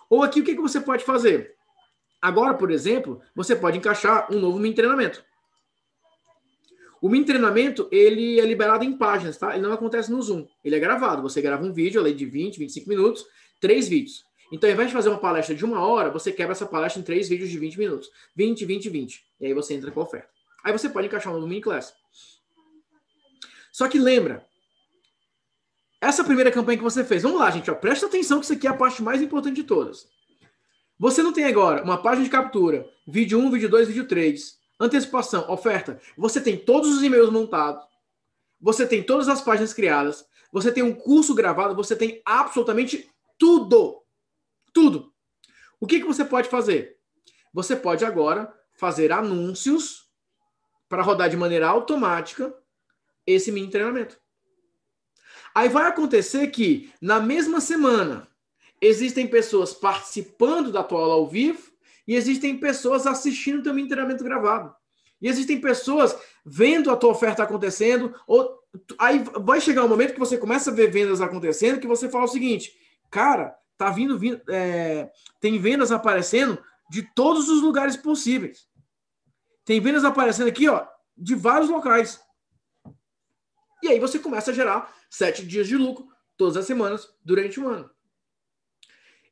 Ou aqui, o que, que você pode fazer? Agora, por exemplo, você pode encaixar um novo mini treinamento. O mini treinamento, ele é liberado em páginas, tá? Ele não acontece no Zoom. Ele é gravado. Você grava um vídeo, além de 20, 25 minutos, três vídeos. Então, ao invés de fazer uma palestra de uma hora, você quebra essa palestra em três vídeos de 20 minutos. 20, 20, 20. E aí você entra com a oferta. Aí você pode encaixar um novo mini class. Só que lembra, essa primeira campanha que você fez, vamos lá, gente, ó, presta atenção que isso aqui é a parte mais importante de todas. Você não tem agora uma página de captura, vídeo 1, vídeo 2, vídeo 3, antecipação, oferta. Você tem todos os e-mails montados, você tem todas as páginas criadas, você tem um curso gravado, você tem absolutamente tudo. Tudo. O que, que você pode fazer? Você pode agora fazer anúncios para rodar de maneira automática esse mini treinamento. Aí vai acontecer que, na mesma semana, existem pessoas participando da tua aula ao vivo e existem pessoas assistindo mini treinamento gravado. E existem pessoas vendo a tua oferta acontecendo. Ou, aí vai chegar um momento que você começa a ver vendas acontecendo que você fala o seguinte, cara, tá vindo, vindo é, tem vendas aparecendo de todos os lugares possíveis. Tem vendas aparecendo aqui, ó, de vários locais. E aí você começa a gerar sete dias de lucro todas as semanas durante um ano.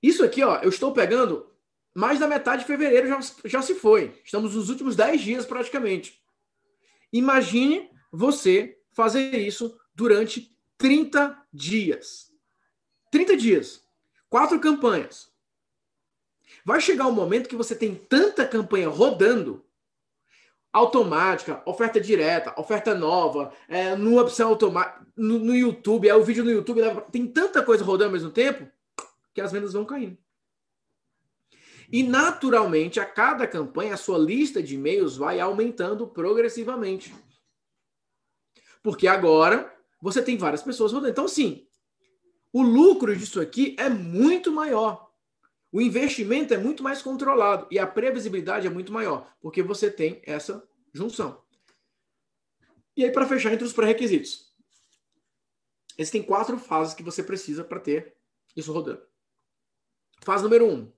Isso aqui, ó, eu estou pegando mais da metade de fevereiro já, já se foi. Estamos nos últimos 10 dias praticamente. Imagine você fazer isso durante 30 dias. 30 dias. Quatro campanhas. Vai chegar um momento que você tem tanta campanha rodando automática, oferta direta, oferta nova, é, no opção automática, no, no, YouTube, é o vídeo no YouTube, tem tanta coisa rodando ao mesmo tempo que as vendas vão caindo. E naturalmente, a cada campanha, a sua lista de e-mails vai aumentando progressivamente. Porque agora você tem várias pessoas rodando. Então, sim, o lucro disso aqui é muito maior. O investimento é muito mais controlado e a previsibilidade é muito maior, porque você tem essa junção. E aí, para fechar, entre os pré-requisitos. Existem quatro fases que você precisa para ter isso rodando. Fase número um: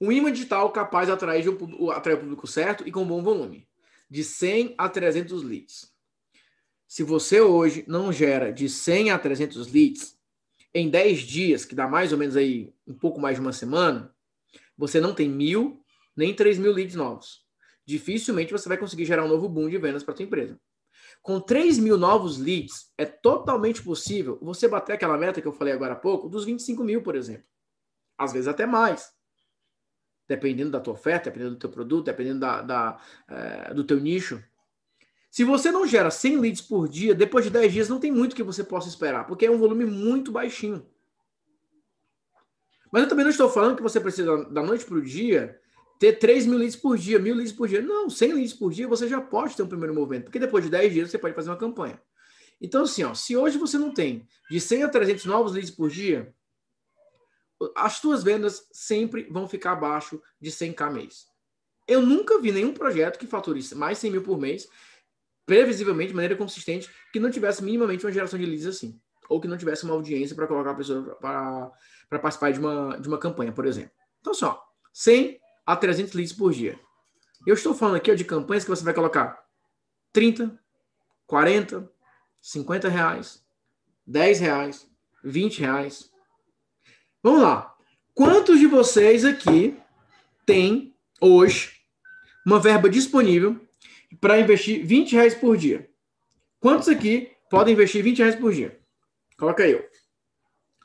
um imã digital capaz de atrair, um, atrair o público certo e com bom volume, de 100 a 300 leads. Se você hoje não gera de 100 a 300 leads em 10 dias, que dá mais ou menos aí um pouco mais de uma semana, você não tem mil nem 3 mil leads novos. Dificilmente você vai conseguir gerar um novo boom de vendas para sua empresa. Com 3 mil novos leads, é totalmente possível você bater aquela meta que eu falei agora há pouco, dos 25 mil, por exemplo. Às vezes até mais. Dependendo da tua oferta, dependendo do teu produto, dependendo da, da é, do teu nicho. Se você não gera 100 leads por dia, depois de 10 dias não tem muito que você possa esperar, porque é um volume muito baixinho. Mas eu também não estou falando que você precisa, da noite para o dia, ter 3 mil leads por dia, mil leads por dia. Não, 100 leads por dia você já pode ter um primeiro movimento, porque depois de 10 dias você pode fazer uma campanha. Então, assim, ó, se hoje você não tem de 100 a 300 novos leads por dia, as suas vendas sempre vão ficar abaixo de 100k mês. Eu nunca vi nenhum projeto que fature mais 100 mil por mês, previsivelmente, de maneira consistente, que não tivesse minimamente uma geração de leads assim. Ou que não tivesse uma audiência para colocar a pessoa para participar de uma, de uma campanha, por exemplo. Então, só, 100 a 300 leads por dia. Eu estou falando aqui ó, de campanhas que você vai colocar 30, 40, 50 reais, 10 reais, 20 reais. Vamos lá. Quantos de vocês aqui tem hoje uma verba disponível para investir 20 reais por dia? Quantos aqui podem investir 20 reais por dia? Coloca aí.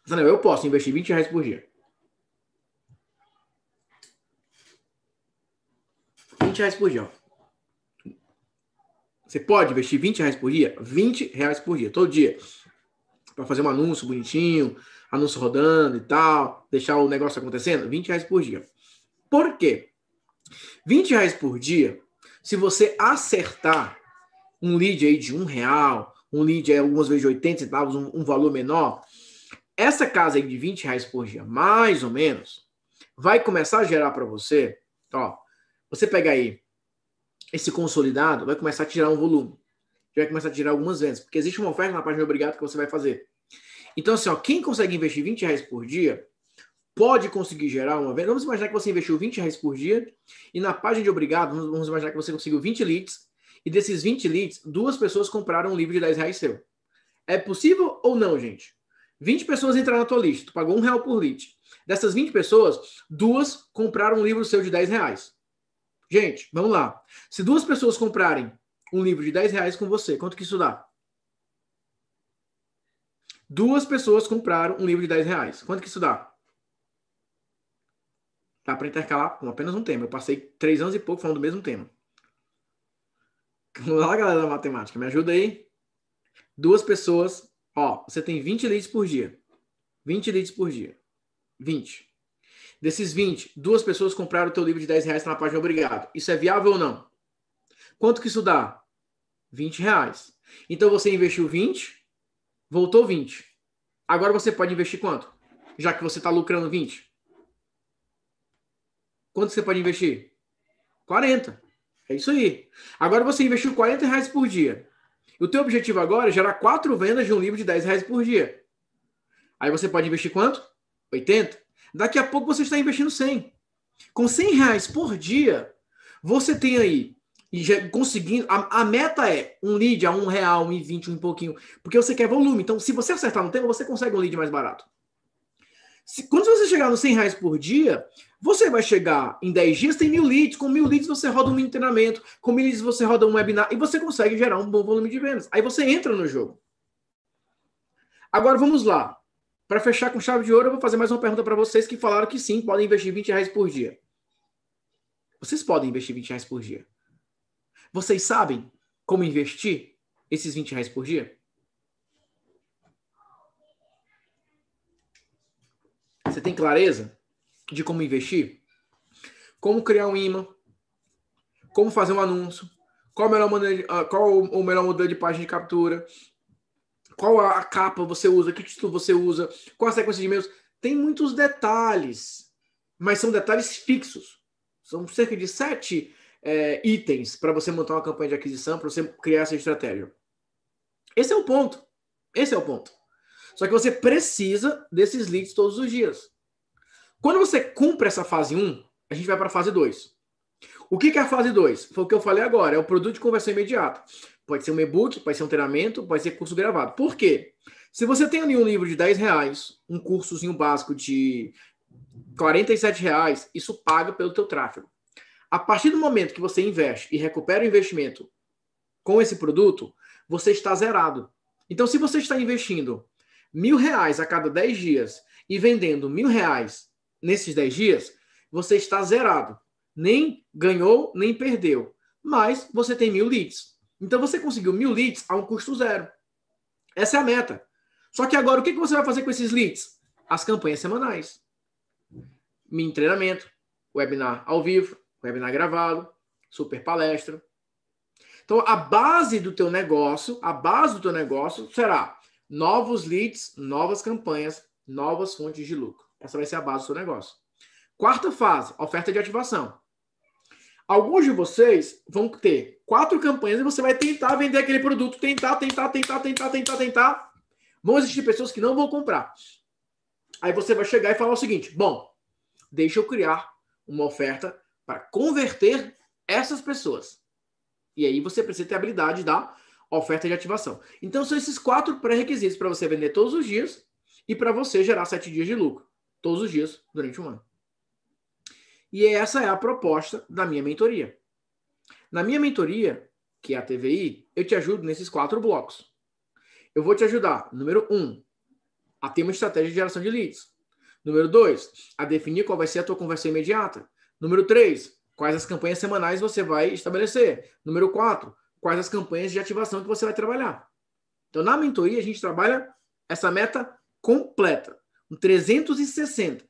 Eu posso investir 20 reais por dia. 20 reais por dia. Você pode investir 20 reais por dia? 20 reais por dia, todo dia. Para fazer um anúncio bonitinho, anúncio rodando e tal, deixar o negócio acontecendo, 20 reais por dia. Por quê? 20 reais por dia, se você acertar um lead aí de um real, um lead aí algumas vezes de 80 centavos, um, um valor menor, essa casa aí de 20 reais por dia, mais ou menos, vai começar a gerar para você, ó, você pega aí esse consolidado, vai começar a tirar um volume. Vai começar a tirar algumas vendas, porque existe uma oferta na página obrigado que você vai fazer. Então, assim, ó, quem consegue investir 20 reais por dia pode conseguir gerar uma venda. Vamos imaginar que você investiu 20 reais por dia e na página de obrigado, vamos imaginar que você conseguiu 20 leads e desses 20 leads, duas pessoas compraram um livro de 10 reais seu. É possível ou não, gente? 20 pessoas entraram na tua lista, tu pagou um real por lead. Dessas 20 pessoas, duas compraram um livro seu de 10 reais. Gente, vamos lá. Se duas pessoas comprarem um livro de 10 reais com você, quanto que isso dá? Duas pessoas compraram um livro de 10 reais. Quanto que isso dá? Dá para intercalar com apenas um tema. Eu passei três anos e pouco falando do mesmo tema. Vamos lá, galera da matemática. Me ajuda aí. Duas pessoas. Ó, você tem 20 leads por dia. 20 leads por dia. 20. Desses 20, duas pessoas compraram o teu livro de 10 reais na página Obrigado. Isso é viável ou não? Quanto que isso dá? 20 reais. Então você investiu 20, voltou 20. Agora você pode investir quanto? Já que você está lucrando 20. Quanto você pode investir? 40. É isso aí. Agora você investiu 40 reais por dia. O teu objetivo agora é gerar quatro vendas de um livro de 10 reais por dia. Aí você pode investir quanto? 80. Daqui a pouco você está investindo 100. Com 100 reais por dia, você tem aí e já conseguindo. A, a, meta é um lead a um real, um e vinte, um pouquinho, porque você quer volume. Então, se você acertar no tema, você consegue um lead mais barato. Se, quando você chegar nos 100 reais por dia, você vai chegar em 10 dias, tem mil leads. Com mil leads, você roda um treinamento. Com mil leads, você roda um webinar e você consegue gerar um bom volume de vendas. Aí você entra no jogo. Agora vamos lá. Para fechar com chave de ouro, eu vou fazer mais uma pergunta para vocês que falaram que sim, podem investir 20 reais por dia. Vocês podem investir 20 reais por dia. Vocês sabem como investir esses 20 reais por dia? Você tem clareza de como investir? como criar um imã, como fazer um anúncio, qual, o melhor modelo, ah, qual o melhor modelo de página de captura, qual a capa você usa, que título você usa, qual a sequência de e-mails. Tem muitos detalhes, mas são detalhes fixos. São cerca de sete é, itens para você montar uma campanha de aquisição, para você criar essa estratégia. Esse é o ponto. Esse é o ponto. Só que você precisa desses leads todos os dias. Quando você cumpre essa fase 1, a gente vai para a fase 2. O que é a fase 2? Foi o que eu falei agora, é o produto de conversão imediata. Pode ser um e-book, pode ser um treinamento, pode ser curso gravado. Por quê? Se você tem ali um livro de 10 reais, um cursozinho básico de 47 reais, isso paga pelo teu tráfego. A partir do momento que você investe e recupera o investimento com esse produto, você está zerado. Então, se você está investindo mil reais a cada 10 dias e vendendo mil reais nesses 10 dias, você está zerado. Nem ganhou, nem perdeu. Mas você tem mil leads. Então você conseguiu mil leads a um custo zero. Essa é a meta. Só que agora, o que você vai fazer com esses leads? As campanhas semanais. Mini treinamento, webinar ao vivo, webinar gravado, super palestra. Então, a base do teu negócio, a base do teu negócio será novos leads, novas campanhas, novas fontes de lucro. Essa vai ser a base do seu negócio. Quarta fase, oferta de ativação. Alguns de vocês vão ter quatro campanhas e você vai tentar vender aquele produto, tentar, tentar, tentar, tentar, tentar, tentar. Vão existir pessoas que não vão comprar. Aí você vai chegar e falar o seguinte: bom, deixa eu criar uma oferta para converter essas pessoas. E aí você precisa ter habilidade da oferta de ativação. Então são esses quatro pré-requisitos para você vender todos os dias e para você gerar sete dias de lucro todos os dias durante um ano. E essa é a proposta da minha mentoria. Na minha mentoria, que é a TVI, eu te ajudo nesses quatro blocos. Eu vou te ajudar, número um, a ter uma estratégia de geração de leads. Número dois, a definir qual vai ser a tua conversão imediata. Número três, quais as campanhas semanais você vai estabelecer. Número quatro, quais as campanhas de ativação que você vai trabalhar. Então, na mentoria, a gente trabalha essa meta completa, um 360.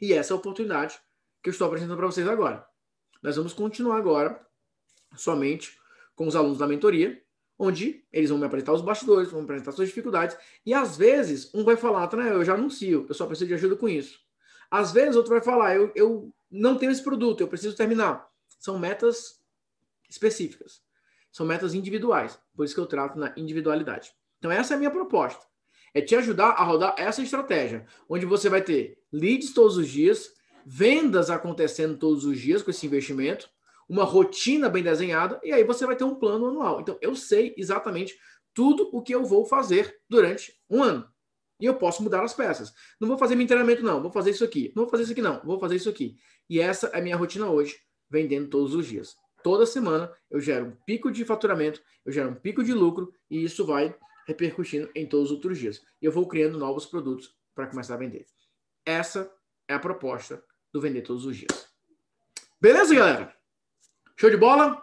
E essa é a oportunidade que eu estou apresentando para vocês agora. Nós vamos continuar agora somente com os alunos da mentoria, onde eles vão me apresentar os bastidores, vão me apresentar suas dificuldades, e às vezes um vai falar, eu já anuncio, eu só preciso de ajuda com isso. Às vezes outro vai falar, eu, eu não tenho esse produto, eu preciso terminar. São metas específicas. São metas individuais, por isso que eu trato na individualidade. Então essa é a minha proposta. É te ajudar a rodar essa estratégia, onde você vai ter leads todos os dias, vendas acontecendo todos os dias com esse investimento, uma rotina bem desenhada, e aí você vai ter um plano anual. Então, eu sei exatamente tudo o que eu vou fazer durante um ano. E eu posso mudar as peças. Não vou fazer meu treinamento, não. Vou fazer isso aqui. Não vou fazer isso aqui, não. Vou fazer isso aqui. E essa é a minha rotina hoje, vendendo todos os dias. Toda semana eu gero um pico de faturamento, eu gero um pico de lucro, e isso vai repercutindo em todos os outros dias. E eu vou criando novos produtos para começar a vender. Essa é a proposta do Vender Todos os Dias. Beleza, galera? Show de bola?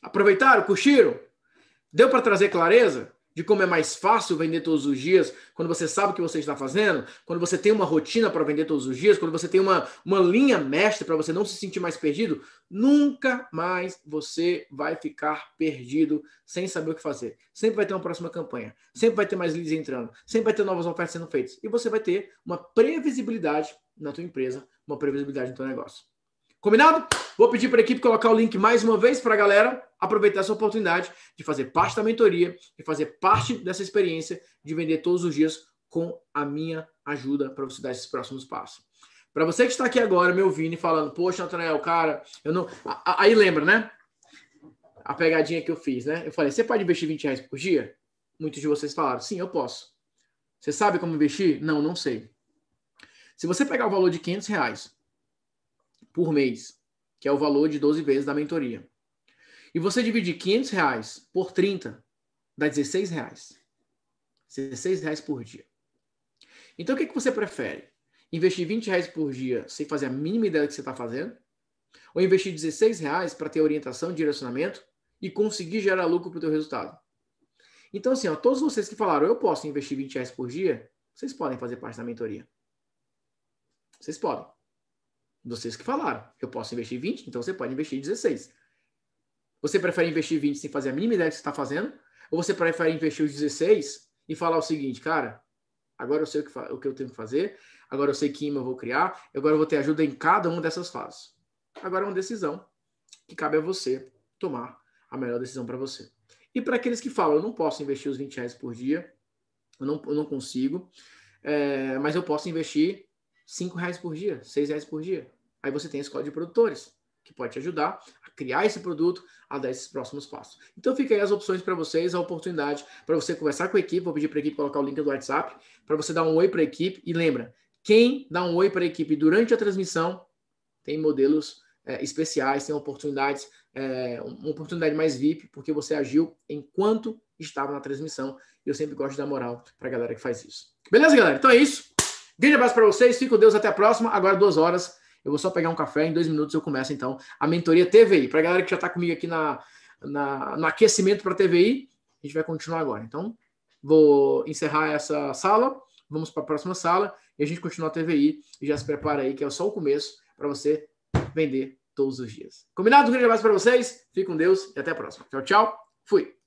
Aproveitaram? Curtiram? Deu para trazer clareza de como é mais fácil vender todos os dias quando você sabe o que você está fazendo, quando você tem uma rotina para vender todos os dias, quando você tem uma, uma linha mestra para você não se sentir mais perdido, nunca mais você vai ficar perdido sem saber o que fazer. Sempre vai ter uma próxima campanha, sempre vai ter mais leads entrando, sempre vai ter novas ofertas sendo feitas e você vai ter uma previsibilidade na tua empresa, uma previsibilidade no teu negócio. Combinado? Vou pedir para a equipe colocar o link mais uma vez para a galera aproveitar essa oportunidade de fazer parte da mentoria, de fazer parte dessa experiência de vender todos os dias com a minha ajuda para você dar esses próximos passos. Para você que está aqui agora me ouvindo e falando, poxa, Natanael, cara, eu não. Aí lembra, né? A pegadinha que eu fiz, né? Eu falei, você pode investir 20 reais por dia? Muitos de vocês falaram, sim, eu posso. Você sabe como investir? Não, não sei. Se você pegar o valor de 500 reais por mês, que é o valor de 12 vezes da mentoria, e você dividir 500 reais por 30, dá 16 reais. 16 reais por dia. Então, o que, que você prefere? Investir 20 reais por dia sem fazer a mínima ideia do que você está fazendo? Ou investir 16 reais para ter orientação, direcionamento e conseguir gerar lucro para o teu resultado? Então, assim, ó, todos vocês que falaram, eu posso investir 20 reais por dia, vocês podem fazer parte da mentoria. Vocês podem. Vocês que falaram. Eu posso investir 20, então você pode investir 16. Você prefere investir 20 sem fazer a mínima ideia que você está fazendo? Ou você prefere investir os 16 e falar o seguinte, cara, agora eu sei o que, o que eu tenho que fazer, agora eu sei que eu vou criar, agora eu vou ter ajuda em cada uma dessas fases. Agora é uma decisão que cabe a você tomar a melhor decisão para você. E para aqueles que falam, eu não posso investir os 20 reais por dia, eu não, eu não consigo, é, mas eu posso investir 5 reais por dia, 6 reais por dia. Aí você tem a escola de produtores, que pode te ajudar a criar esse produto, a dar esses próximos passos. Então fica aí as opções para vocês, a oportunidade para você conversar com a equipe, vou pedir para a equipe colocar o link do WhatsApp, para você dar um oi para a equipe. E lembra, quem dá um oi para a equipe durante a transmissão tem modelos é, especiais, tem oportunidades, é, uma oportunidade mais VIP, porque você agiu enquanto estava na transmissão. E eu sempre gosto dar moral para a galera que faz isso. Beleza, galera? Então é isso. Grande abraço para vocês, fico com Deus, até a próxima. Agora duas horas, eu vou só pegar um café, em dois minutos eu começo então a mentoria TVI. Para a galera que já está comigo aqui na, na, no aquecimento para TVI, a gente vai continuar agora. Então, vou encerrar essa sala, vamos para a próxima sala e a gente continua a TVI e já se prepara aí, que é só o começo para você vender todos os dias. Combinado? Um grande abraço para vocês, fique com Deus e até a próxima. Tchau, tchau. Fui.